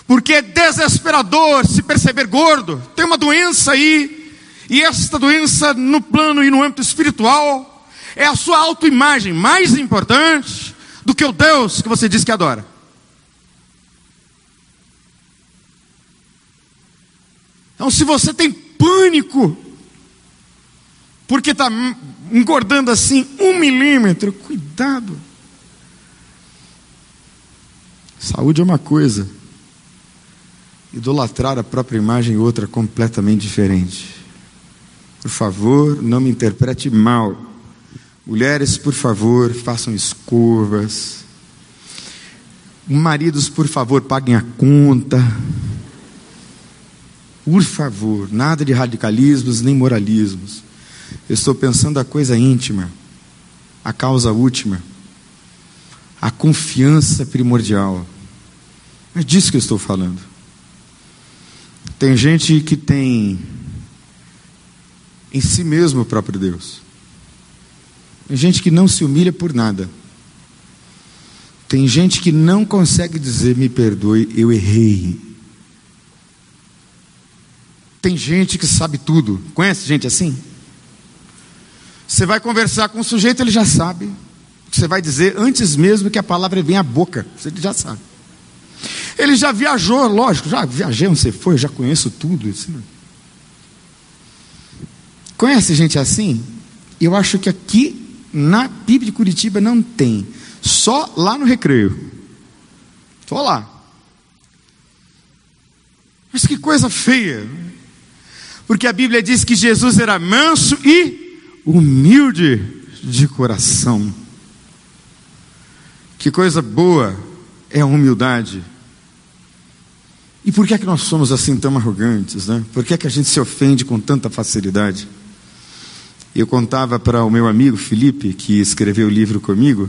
S1: porque é desesperador se perceber gordo, tem uma doença aí, e esta doença no plano e no âmbito espiritual, é a sua autoimagem mais importante do que o Deus que você diz que adora. Então, se você tem pânico, porque está engordando assim um milímetro, cuidado. Saúde é uma coisa, idolatrar a própria imagem outra completamente diferente. Por favor, não me interprete mal. Mulheres, por favor, façam escovas. Maridos, por favor, paguem a conta. Por favor, nada de radicalismos nem moralismos. Eu estou pensando a coisa íntima, a causa última, a confiança primordial. É disso que eu estou falando. Tem gente que tem em si mesmo o próprio Deus. Tem gente que não se humilha por nada. Tem gente que não consegue dizer: me perdoe, eu errei. Tem gente que sabe tudo. Conhece gente assim? Você vai conversar com o sujeito, ele já sabe. Você vai dizer antes mesmo que a palavra venha à boca. Ele já sabe. Ele já viajou, lógico, já viajei onde você foi, já conheço tudo. Assim. Conhece gente assim? Eu acho que aqui na PIB de Curitiba não tem. Só lá no recreio. Só lá. Mas que coisa feia. Porque a Bíblia diz que Jesus era manso e humilde de coração. Que coisa boa é a humildade. E por que é que nós somos assim tão arrogantes, né? Por que é que a gente se ofende com tanta facilidade? Eu contava para o meu amigo Felipe, que escreveu o livro comigo,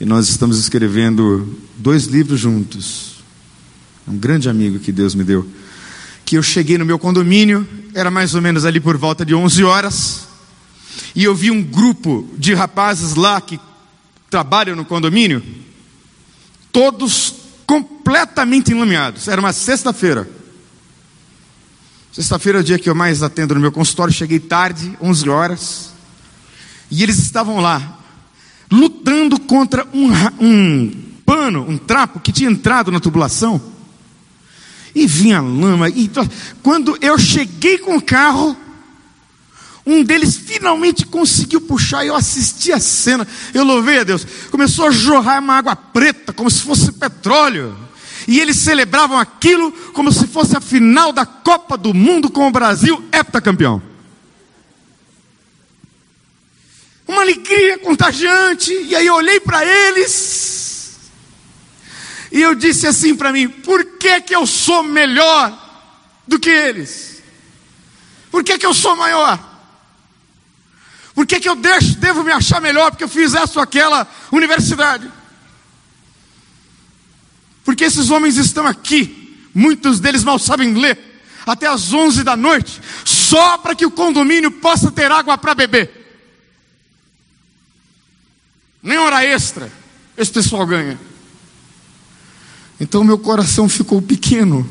S1: e nós estamos escrevendo dois livros juntos. Um grande amigo que Deus me deu. Que eu cheguei no meu condomínio, era mais ou menos ali por volta de 11 horas, e eu vi um grupo de rapazes lá que trabalham no condomínio, todos completamente enlameados. Era uma sexta-feira. Sexta-feira é o dia que eu mais atendo no meu consultório. Cheguei tarde, 11 horas. E eles estavam lá, lutando contra um, um pano, um trapo que tinha entrado na tubulação. E vinha lama. E quando eu cheguei com o carro, um deles finalmente conseguiu puxar e eu assisti a cena. Eu louvei a Deus. Começou a jorrar uma água preta, como se fosse petróleo. E eles celebravam aquilo como se fosse a final da Copa do Mundo com o Brasil heptacampeão. Uma alegria contagiante. E aí eu olhei para eles. E eu disse assim para mim: por que, que eu sou melhor do que eles? Por que, que eu sou maior? Por que, que eu deixo, devo me achar melhor porque eu fiz essa ou aquela universidade? Porque esses homens estão aqui, muitos deles mal sabem ler, até às 11 da noite, só para que o condomínio possa ter água para beber. Nem hora extra esse pessoal ganha. Então meu coração ficou pequeno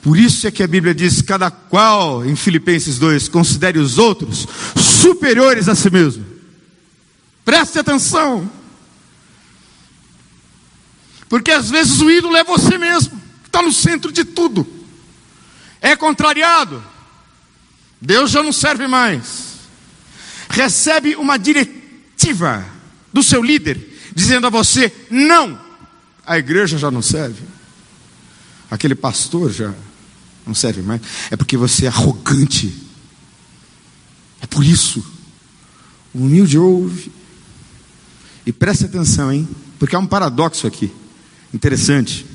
S1: por isso é que a Bíblia diz: cada qual, em Filipenses 2, considere os outros superiores a si mesmo. Preste atenção. Porque às vezes o ídolo é você mesmo, que está no centro de tudo. É contrariado. Deus já não serve mais. Recebe uma diretiva do seu líder, dizendo a você: não, a igreja já não serve. Aquele pastor já não serve mais. É porque você é arrogante. É por isso. O humilde ouve. E preste atenção, hein? Porque há um paradoxo aqui. Interessante.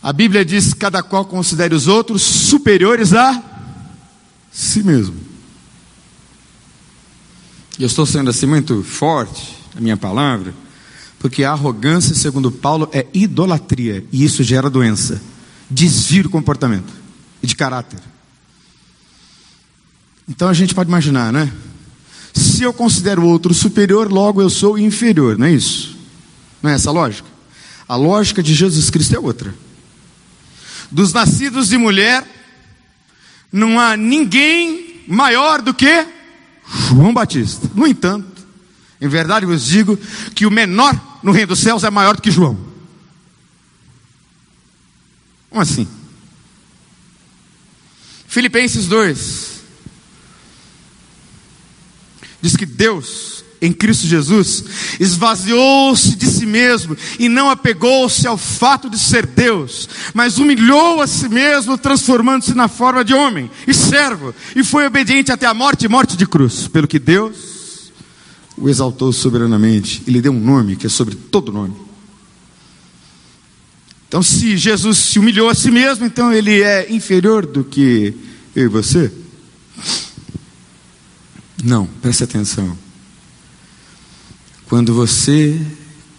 S1: A Bíblia diz: cada qual considere os outros superiores a si mesmo. E eu estou sendo assim muito forte na minha palavra, porque a arrogância, segundo Paulo, é idolatria, e isso gera doença desvio de comportamento e de caráter. Então a gente pode imaginar, né? Se eu considero o outro superior, logo eu sou inferior, não é isso? Não é essa a lógica? A lógica de Jesus Cristo é outra. Dos nascidos de mulher, não há ninguém maior do que João Batista. No entanto, em verdade vos digo que o menor no reino dos céus é maior do que João. Como assim? Filipenses 2 diz que Deus, em Cristo Jesus, esvaziou-se de si mesmo e não apegou-se ao fato de ser Deus, mas humilhou a si mesmo, transformando-se na forma de homem e servo, e foi obediente até a morte e morte de cruz, pelo que Deus o exaltou soberanamente e lhe deu um nome que é sobre todo nome então, se Jesus se humilhou a si mesmo, então ele é inferior do que eu e você? Não, preste atenção. Quando você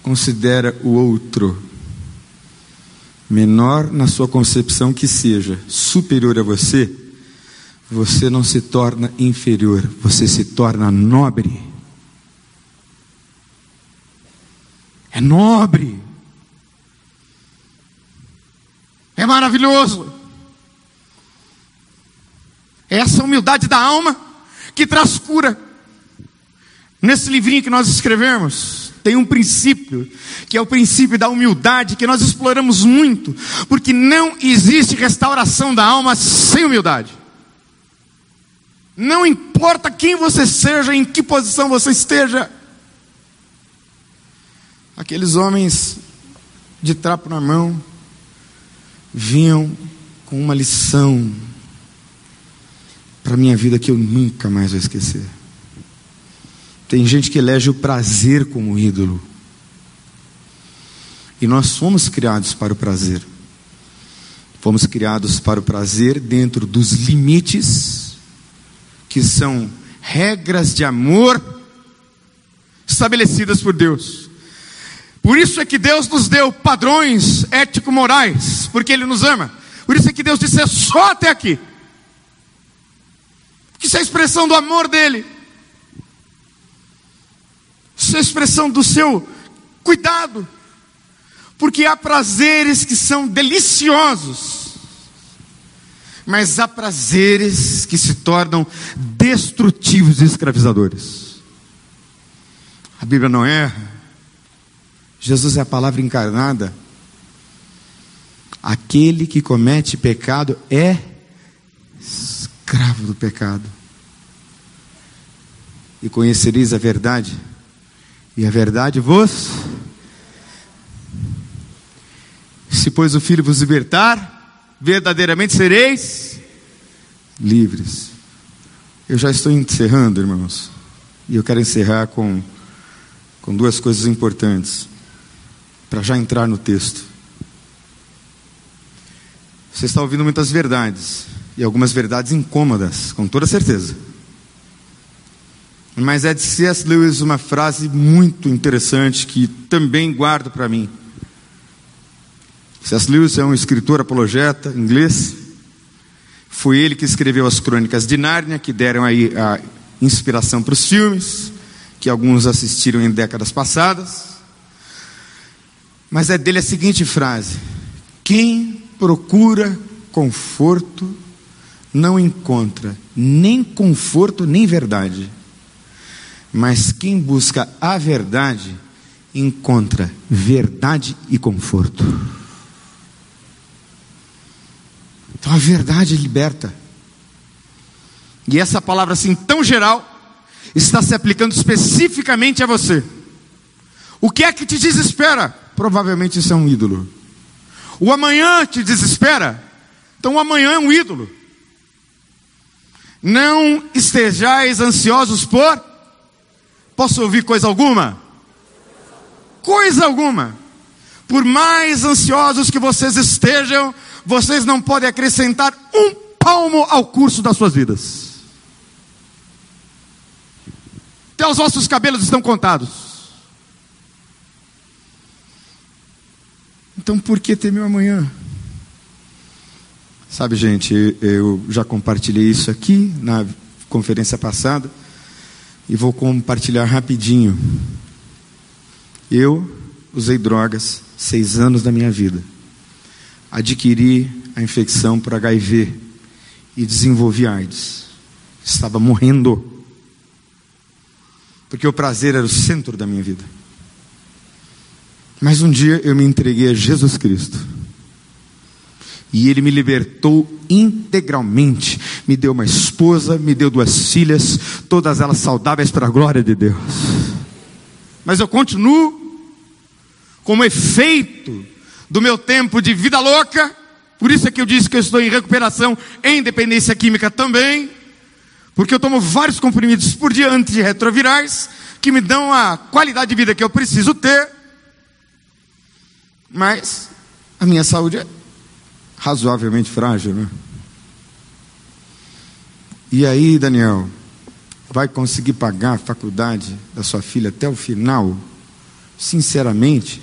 S1: considera o outro menor na sua concepção que seja, superior a você, você não se torna inferior, você se torna nobre. É nobre. É maravilhoso. Essa humildade da alma que traz cura. Nesse livrinho que nós escrevemos, tem um princípio, que é o princípio da humildade, que nós exploramos muito, porque não existe restauração da alma sem humildade. Não importa quem você seja, em que posição você esteja. Aqueles homens de trapo na mão, vinham com uma lição para a minha vida que eu nunca mais vou esquecer. Tem gente que elege o prazer como ídolo. E nós fomos criados para o prazer. Fomos criados para o prazer dentro dos limites que são regras de amor estabelecidas por Deus. Por isso é que Deus nos deu padrões ético-morais, porque Ele nos ama. Por isso é que Deus disse: é só até aqui. Isso é a expressão do amor dEle. A expressão do seu cuidado. Porque há prazeres que são deliciosos, mas há prazeres que se tornam destrutivos e escravizadores. A Bíblia não erra. Jesus é a palavra encarnada. Aquele que comete pecado é escravo do pecado. E conhecereis a verdade, e a verdade vos. Se, pois, o Filho vos libertar, verdadeiramente sereis livres. Eu já estou encerrando, irmãos, e eu quero encerrar com, com duas coisas importantes, para já entrar no texto. Você está ouvindo muitas verdades, e algumas verdades incômodas, com toda certeza. Mas é de C.S. Lewis uma frase muito interessante que também guardo para mim. C.S. Lewis é um escritor apologeta inglês. Foi ele que escreveu as crônicas de Nárnia, que deram aí a inspiração para os filmes, que alguns assistiram em décadas passadas. Mas é dele a seguinte frase: Quem procura conforto não encontra nem conforto nem verdade. Mas quem busca a verdade encontra verdade e conforto. Então a verdade liberta. E essa palavra assim tão geral está se aplicando especificamente a você. O que é que te desespera? Provavelmente isso é um ídolo. O amanhã te desespera? Então o amanhã é um ídolo. Não estejais ansiosos por. Posso ouvir coisa alguma? Coisa alguma. Por mais ansiosos que vocês estejam, vocês não podem acrescentar um palmo ao curso das suas vidas. Até os vossos cabelos estão contados. Então por que temer amanhã? Sabe, gente, eu já compartilhei isso aqui na conferência passada e vou compartilhar rapidinho. Eu usei drogas seis anos da minha vida. Adquiri a infecção por HIV e desenvolvi AIDS. Estava morrendo. Porque o prazer era o centro da minha vida. Mas um dia eu me entreguei a Jesus Cristo e ele me libertou integralmente. Me deu uma esposa, me deu duas filhas, todas elas saudáveis para a glória de Deus. Mas eu continuo como efeito do meu tempo de vida louca, por isso é que eu disse que eu estou em recuperação em dependência química também, porque eu tomo vários comprimidos por dia antirretrovirais que me dão a qualidade de vida que eu preciso ter, mas a minha saúde é razoavelmente frágil, né? E aí, Daniel, vai conseguir pagar a faculdade da sua filha até o final? Sinceramente,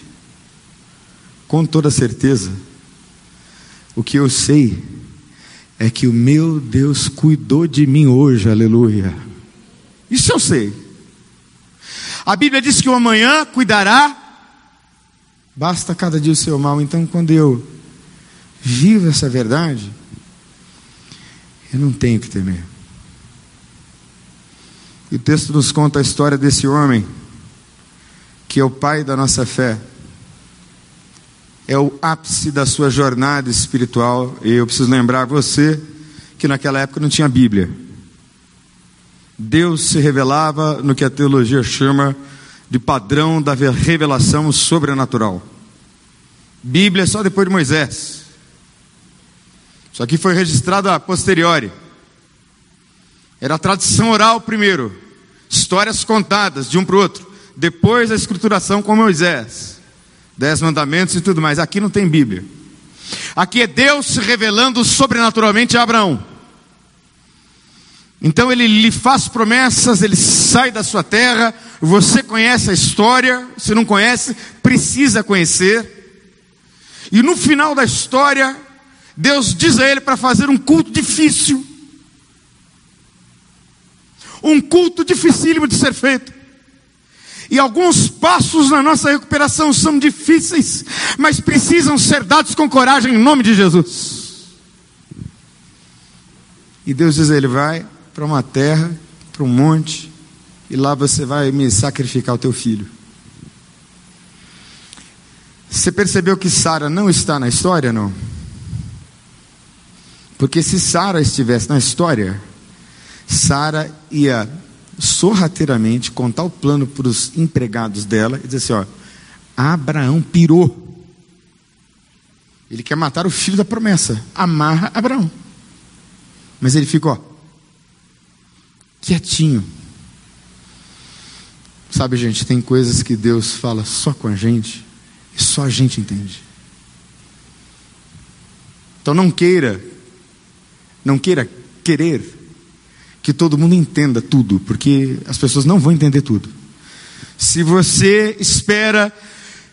S1: com toda certeza, o que eu sei é que o meu Deus cuidou de mim hoje, aleluia. Isso eu sei. A Bíblia diz que o amanhã cuidará, basta cada dia o seu mal. Então, quando eu vivo essa verdade, eu não tenho que temer. E o texto nos conta a história desse homem, que é o pai da nossa fé, é o ápice da sua jornada espiritual. E eu preciso lembrar você que naquela época não tinha Bíblia. Deus se revelava no que a teologia chama de padrão da revelação sobrenatural. Bíblia é só depois de Moisés. Isso aqui foi registrado a posteriori. Era a tradição oral primeiro, histórias contadas de um para o outro, depois a escrituração com Moisés, dez mandamentos e tudo mais. Aqui não tem Bíblia. Aqui é Deus se revelando sobrenaturalmente a Abraão. Então ele lhe faz promessas, ele sai da sua terra. Você conhece a história, se não conhece, precisa conhecer. E no final da história, Deus diz a ele para fazer um culto difícil. Um culto dificílimo de ser feito. E alguns passos na nossa recuperação são difíceis, mas precisam ser dados com coragem em nome de Jesus. E Deus diz a ele: vai para uma terra, para um monte, e lá você vai me sacrificar o teu filho. Você percebeu que Sara não está na história, não? Porque se Sara estivesse na história, Sara ia sorrateiramente contar o plano para os empregados dela e dizer assim: ó, Abraão pirou. Ele quer matar o filho da promessa. Amarra Abraão. Mas ele fica, ó, quietinho. Sabe, gente, tem coisas que Deus fala só com a gente e só a gente entende. Então não queira, não queira querer que todo mundo entenda tudo, porque as pessoas não vão entender tudo. Se você espera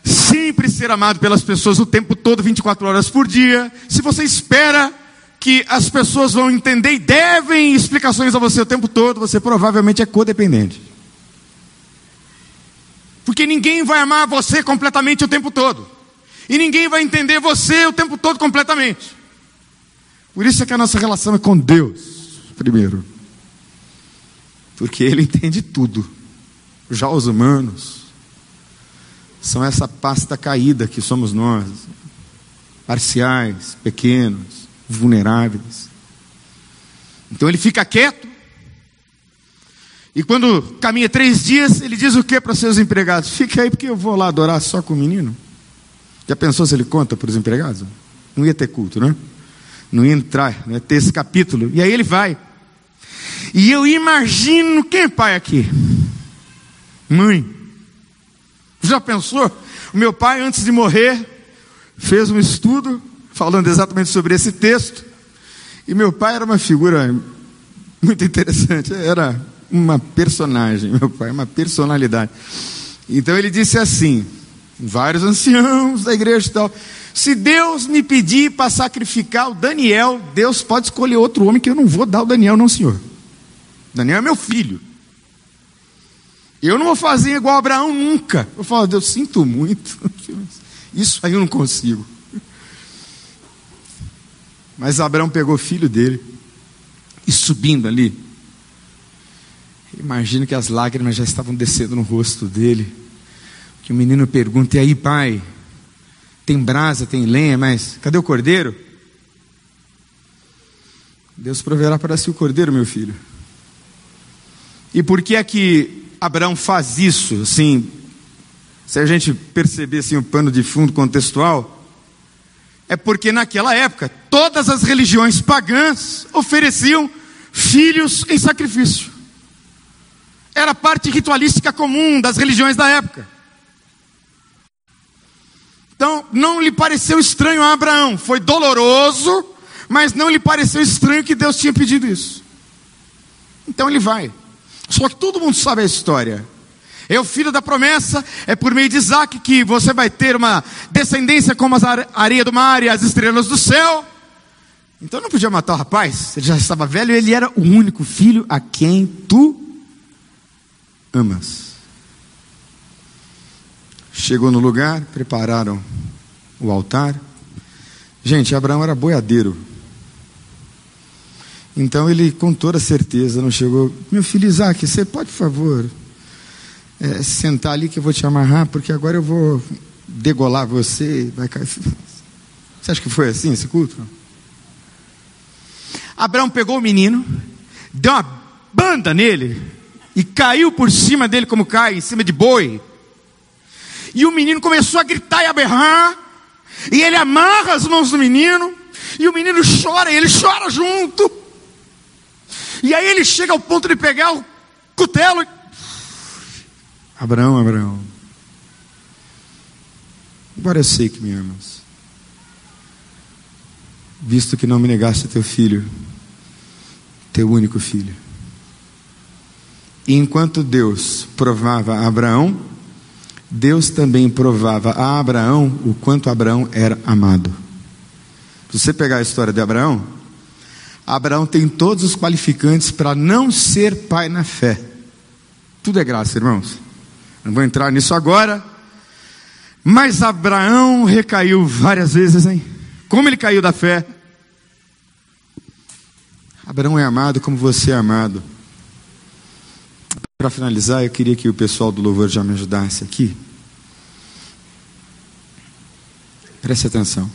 S1: sempre ser amado pelas pessoas o tempo todo, 24 horas por dia, se você espera que as pessoas vão entender e devem explicações a você o tempo todo, você provavelmente é codependente. Porque ninguém vai amar você completamente o tempo todo. E ninguém vai entender você o tempo todo completamente. Por isso é que a nossa relação é com Deus, primeiro. Porque Ele entende tudo. Já os humanos são essa pasta caída que somos nós, parciais, pequenos, vulneráveis. Então ele fica quieto e quando caminha três dias, ele diz o que para seus empregados? Fica aí porque eu vou lá adorar só com o menino. Já pensou se ele conta para os empregados? Não ia ter culto, né? Não ia entrar, não ia ter esse capítulo. E aí ele vai. E eu imagino quem é pai aqui? Mãe. Já pensou? O meu pai, antes de morrer, fez um estudo falando exatamente sobre esse texto. E meu pai era uma figura muito interessante. Era uma personagem, meu pai, uma personalidade. Então ele disse assim: vários anciãos da igreja e tal. Se Deus me pedir para sacrificar o Daniel, Deus pode escolher outro homem que eu não vou dar o Daniel, não, senhor. Daniel é meu filho. Eu não vou fazer igual Abraão nunca. Eu falo, Deus, sinto muito. Isso aí eu não consigo. Mas Abraão pegou o filho dele e subindo ali, Imagino que as lágrimas já estavam descendo no rosto dele. Que o menino pergunta: E aí, pai? Tem brasa, tem lenha, mas cadê o cordeiro? Deus proverá para si o cordeiro, meu filho. E por que é que Abraão faz isso? Assim, se a gente perceber assim, o pano de fundo contextual, é porque naquela época todas as religiões pagãs ofereciam filhos em sacrifício. Era parte ritualística comum das religiões da época. Então, não lhe pareceu estranho a Abraão. Foi doloroso, mas não lhe pareceu estranho que Deus tinha pedido isso. Então ele vai. Só que todo mundo sabe a história. É o filho da promessa, é por meio de Isaac que você vai ter uma descendência como as areia do mar e as estrelas do céu. Então não podia matar o rapaz, ele já estava velho, ele era o único filho a quem tu amas. Chegou no lugar, prepararam o altar. Gente, Abraão era boiadeiro. Então ele, com toda certeza, não chegou. Meu filho Isaac, você pode, por favor, é, sentar ali que eu vou te amarrar, porque agora eu vou degolar você. Vai cair. Você acha que foi assim esse culto? Abraão pegou o menino, deu uma banda nele, e caiu por cima dele como cai, em cima de boi. E o menino começou a gritar e a berrar. E ele amarra as mãos do menino. E o menino chora, e ele chora junto. E aí ele chega ao ponto de pegar o cutelo. E... Abraão, Abraão. Agora eu sei que me amas. Visto que não me negaste teu filho, teu único filho. E enquanto Deus provava a Abraão, Deus também provava a Abraão o quanto Abraão era amado. Se você pegar a história de Abraão, Abraão tem todos os qualificantes para não ser pai na fé. Tudo é graça, irmãos. Não vou entrar nisso agora. Mas Abraão recaiu várias vezes, hein? Como ele caiu da fé? Abraão é amado como você é amado. Para finalizar, eu queria que o pessoal do louvor já me ajudasse aqui. Preste atenção.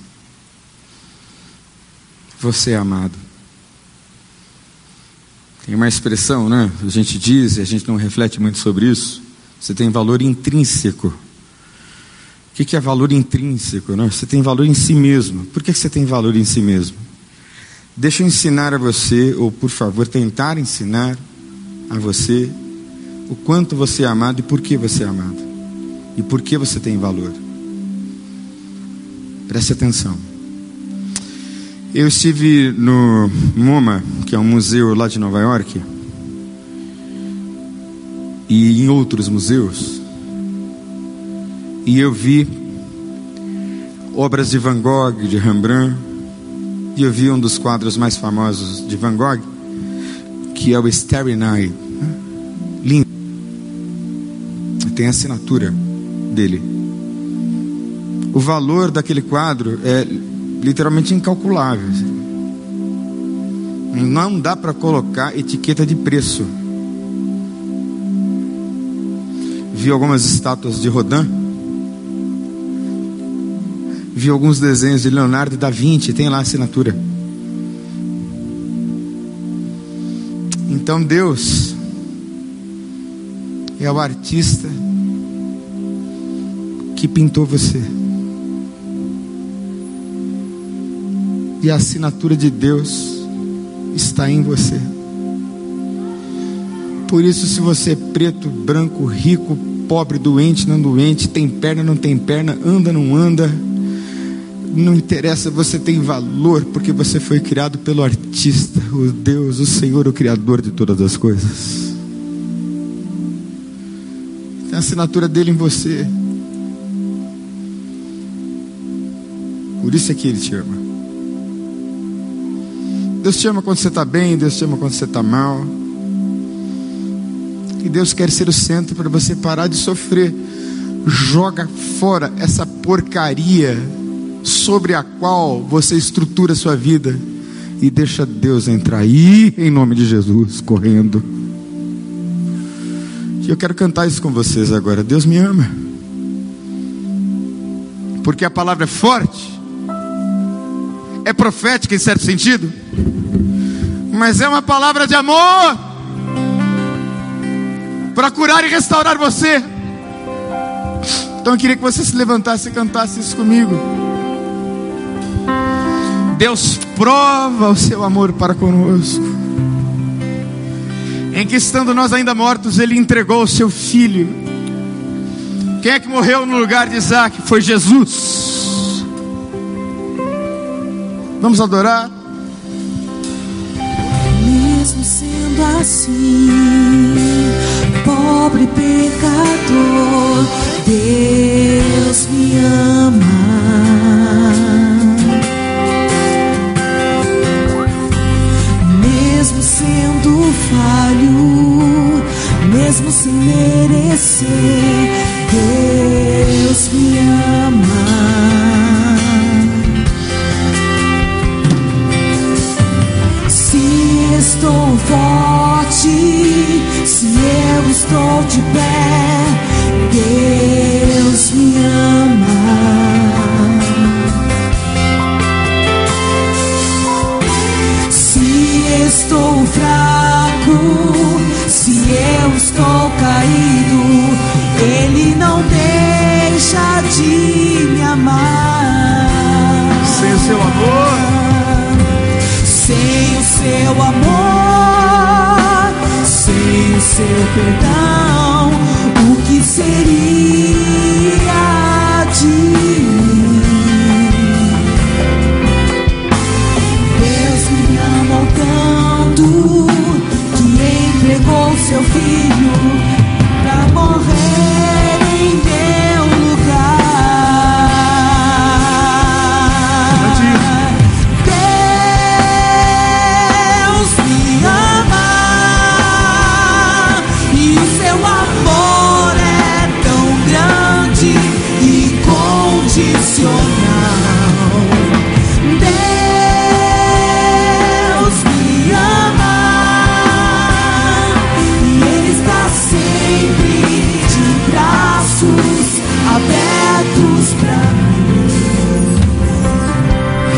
S1: Você é amado. Tem uma expressão, né? A gente diz e a gente não reflete muito sobre isso. Você tem valor intrínseco. O que é valor intrínseco? Né? Você tem valor em si mesmo. Por que você tem valor em si mesmo? Deixa eu ensinar a você, ou por favor, tentar ensinar a você o quanto você é amado e por que você é amado. E por que você tem valor. Preste atenção. Eu estive no MoMA, que é um museu lá de Nova York, e em outros museus, e eu vi obras de Van Gogh, de Rembrandt, e eu vi um dos quadros mais famosos de Van Gogh, que é o Starry Night. Lindo. Tem a assinatura dele. O valor daquele quadro é literalmente incalculável. Não dá para colocar etiqueta de preço. Vi algumas estátuas de Rodin vi alguns desenhos de Leonardo da Vinci, tem lá a assinatura. Então Deus é o artista que pintou você. E a assinatura de Deus está em você. Por isso, se você é preto, branco, rico, pobre, doente, não doente, tem perna, não tem perna, anda, não anda, não interessa, você tem valor, porque você foi criado pelo artista, o Deus, o Senhor, o Criador de todas as coisas. Tem a assinatura dele em você. Por isso é que ele te ama. Deus te ama quando você está bem, Deus te ama quando você está mal. E Deus quer ser o centro para você parar de sofrer. Joga fora essa porcaria sobre a qual você estrutura a sua vida e deixa Deus entrar aí em nome de Jesus, correndo. E eu quero cantar isso com vocês agora. Deus me ama. Porque a palavra é forte, é profética em certo sentido, mas é uma palavra de amor para curar e restaurar você. Então eu queria que você se levantasse e cantasse isso comigo. Deus prova o seu amor para conosco. Em que estando nós ainda mortos, Ele entregou o seu filho. Quem é que morreu no lugar de Isaac? Foi Jesus. Vamos adorar.
S4: Mesmo sendo assim, pobre pecador, Deus me ama. Falho, mesmo sem merecer. Deus me ama. Se estou forte, se eu estou de pé, se eu estou caído, Ele não deixa de me amar.
S5: Sem o seu amor,
S4: sem o seu amor, sem o seu perdão, seu filho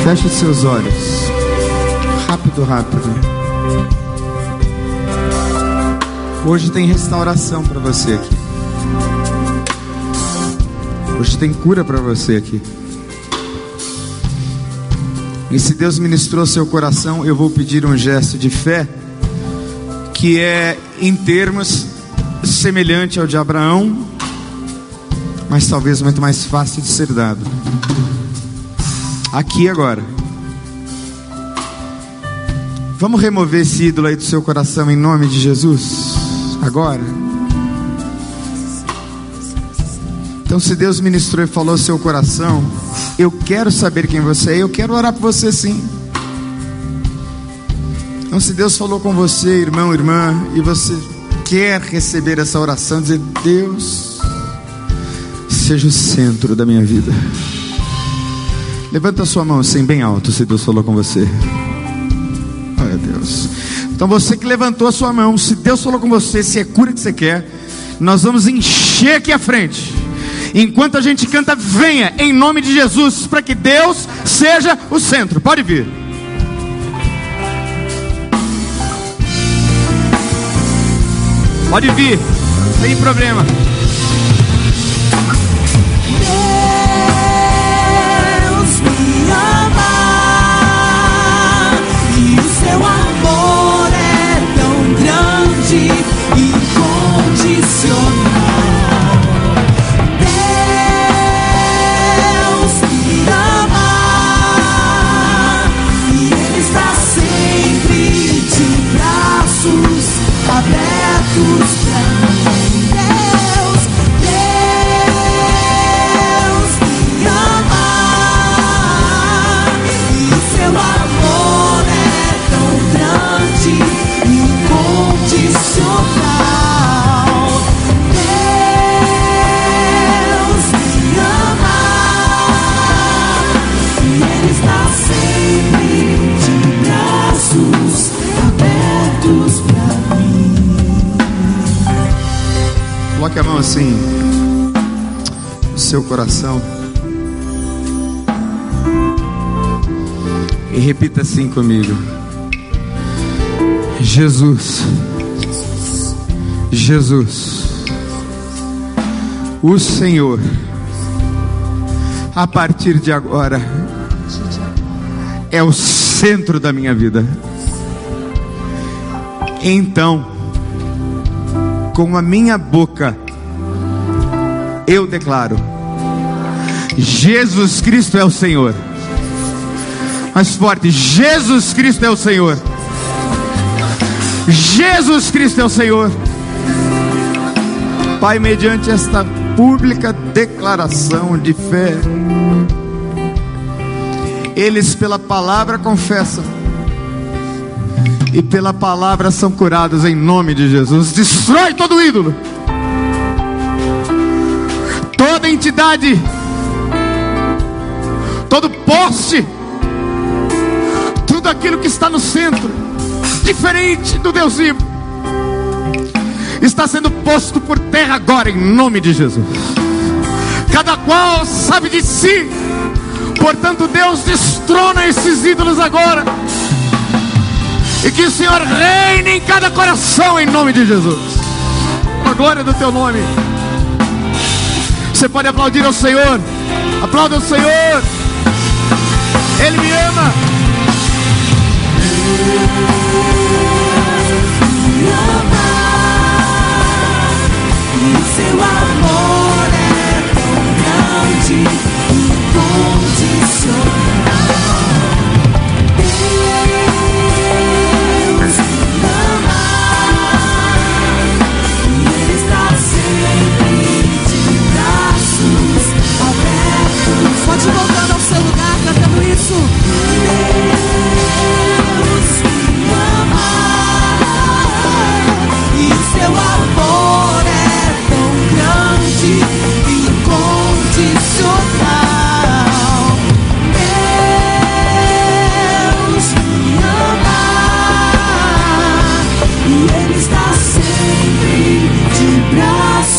S1: Feche os seus olhos. Rápido, rápido. Hoje tem restauração para você aqui. Hoje tem cura para você aqui. E se Deus ministrou seu coração, eu vou pedir um gesto de fé que é em termos semelhante ao de Abraão, mas talvez muito mais fácil de ser dado. Aqui agora. Vamos remover esse ídolo aí do seu coração em nome de Jesus? Agora. Então, se Deus ministrou e falou seu coração, eu quero saber quem você é, eu quero orar por você sim. Então, se Deus falou com você, irmão, irmã, e você quer receber essa oração, dizer: Deus, seja o centro da minha vida. Levanta a sua mão assim, bem alto, se Deus falou com você. Olha Deus. Então, você que levantou a sua mão, se Deus falou com você, se é cura que você quer, nós vamos encher aqui à frente. Enquanto a gente canta, venha em nome de Jesus, para que Deus seja o centro. Pode vir. Pode vir, tem problema.
S4: Incondicional.
S1: Coloque a mão assim no seu coração. E repita assim comigo: Jesus, Jesus, o Senhor, a partir de agora, é o centro da minha vida. Então, com a minha boca, eu declaro: Jesus Cristo é o Senhor. Mais forte: Jesus Cristo é o Senhor. Jesus Cristo é o Senhor. Pai, mediante esta pública declaração de fé, eles pela palavra confessam e pela palavra são curados em nome de Jesus. Destrói todo ídolo, toda entidade, todo poste, tudo aquilo que está no centro, diferente do Deus vivo, está sendo posto por terra agora em nome de Jesus. Cada qual sabe de si, portanto, Deus destrona esses ídolos agora. E que o Senhor reine em cada coração em nome de Jesus. A glória do teu nome. Você pode aplaudir ao Senhor. Aplauda ao Senhor. Ele me ama.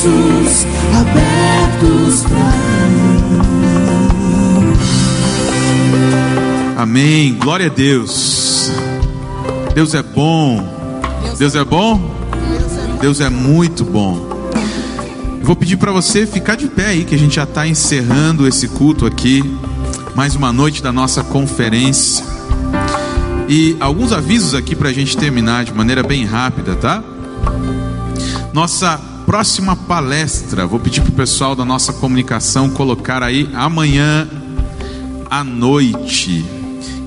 S4: braços abertos para mim.
S6: Amém. Glória a Deus. Deus é bom. Deus é, é, é bom? Deus é muito bom. Vou pedir para você ficar de pé aí, que a gente já está encerrando esse culto aqui. Mais uma noite da nossa conferência. E alguns avisos aqui para a gente terminar de maneira bem rápida, tá? Nossa próxima palestra, vou pedir para o pessoal da nossa comunicação colocar aí amanhã à noite.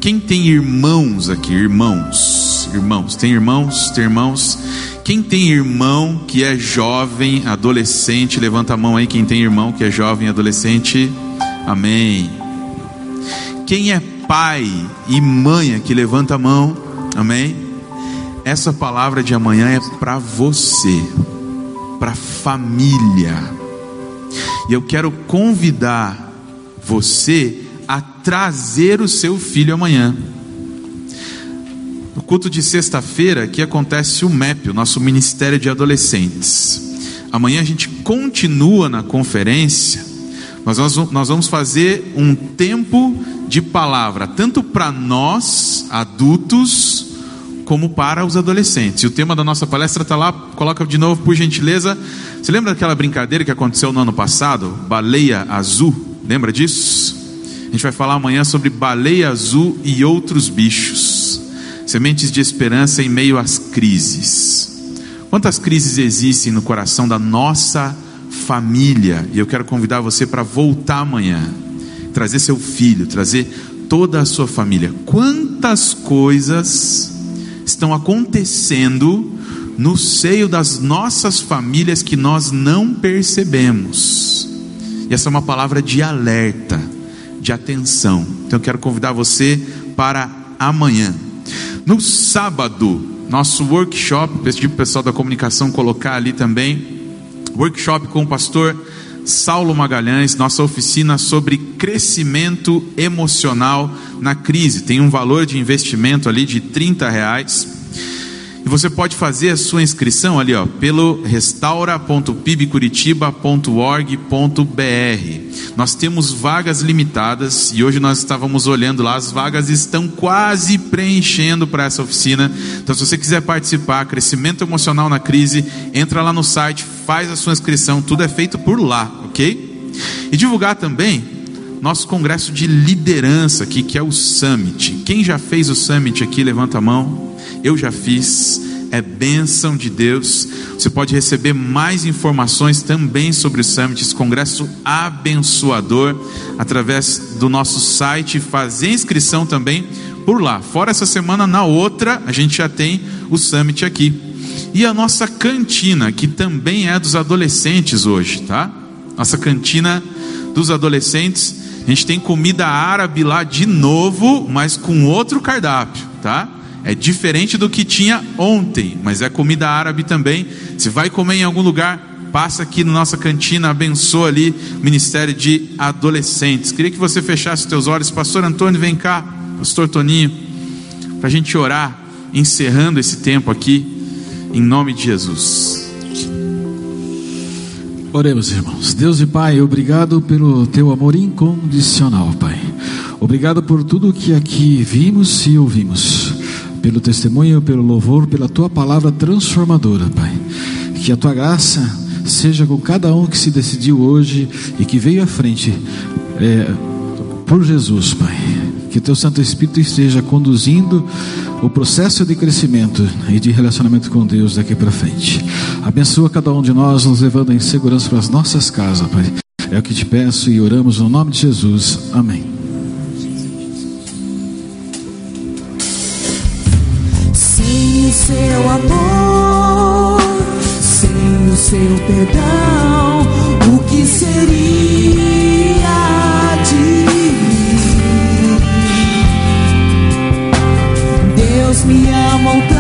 S6: Quem tem irmãos aqui? Irmãos, irmãos, tem irmãos? Tem irmãos? Quem tem irmão que é jovem, adolescente, levanta a mão aí. Quem tem irmão que é jovem, adolescente, amém. Quem é pai e mãe que levanta a mão, amém. Essa palavra de amanhã é para você, para família. E eu quero convidar você a trazer o seu filho amanhã. No culto de sexta-feira, aqui acontece o MEP, o nosso Ministério de Adolescentes. Amanhã a gente continua na conferência, mas nós vamos fazer um tempo de palavra, tanto para nós, adultos, como para os adolescentes. E o tema da nossa palestra está lá, coloca de novo por gentileza. Você lembra daquela brincadeira que aconteceu no ano passado? Baleia azul? Lembra disso? A gente vai falar amanhã sobre baleia azul e outros bichos. Sementes de esperança em meio às crises. Quantas crises existem no coração da nossa família? E eu quero convidar você para voltar amanhã, trazer seu filho, trazer toda a sua família. Quantas coisas estão acontecendo no seio das nossas famílias que nós não percebemos? E essa é uma palavra de alerta de atenção. Então eu quero convidar você para amanhã. No sábado, nosso workshop, pedi para o pessoal da comunicação colocar ali também, workshop com o pastor Saulo Magalhães, nossa oficina sobre crescimento emocional na crise. Tem um valor de investimento ali de 30 reais. E você pode fazer a sua inscrição ali, ó, pelo restaura.pibcuritiba.org.br. Nós temos vagas limitadas e hoje nós estávamos olhando lá, as vagas estão quase preenchendo para essa oficina. Então, se você quiser participar, crescimento emocional na crise, entra lá no site, faz a sua inscrição, tudo é feito por lá, ok? E divulgar também nosso congresso de liderança aqui, que é o Summit. Quem já fez o Summit aqui, levanta a mão eu já fiz, é bênção de Deus. Você pode receber mais informações também sobre o Summit, esse congresso abençoador, através do nosso site, fazer inscrição também por lá. Fora essa semana, na outra, a gente já tem o Summit aqui. E a nossa cantina, que também é dos adolescentes hoje, tá? Nossa cantina dos adolescentes. Gente tem comida árabe lá de novo, mas com outro cardápio, tá? É diferente do que tinha ontem, mas é comida árabe também. Se vai comer em algum lugar, passa aqui na nossa cantina, abençoa ali Ministério de Adolescentes. Queria que você fechasse os teus olhos. Pastor Antônio, vem cá. Pastor Toninho, para a gente orar, encerrando esse tempo aqui, em nome de Jesus.
S7: Oremos, irmãos. Deus e Pai, obrigado pelo teu amor incondicional, Pai. Obrigado por tudo que aqui vimos e ouvimos pelo testemunho, pelo louvor, pela tua palavra transformadora, Pai. Que a tua graça seja com cada um que se decidiu hoje e que veio à frente é, por Jesus, Pai. Que teu Santo Espírito esteja conduzindo o processo de crescimento e de relacionamento com Deus daqui para frente. Abençoa cada um de nós, nos levando em segurança para as nossas casas, Pai. É o que te peço e oramos no nome de Jesus. Amém.
S4: o seu amor, sem o seu perdão, o que seria mim?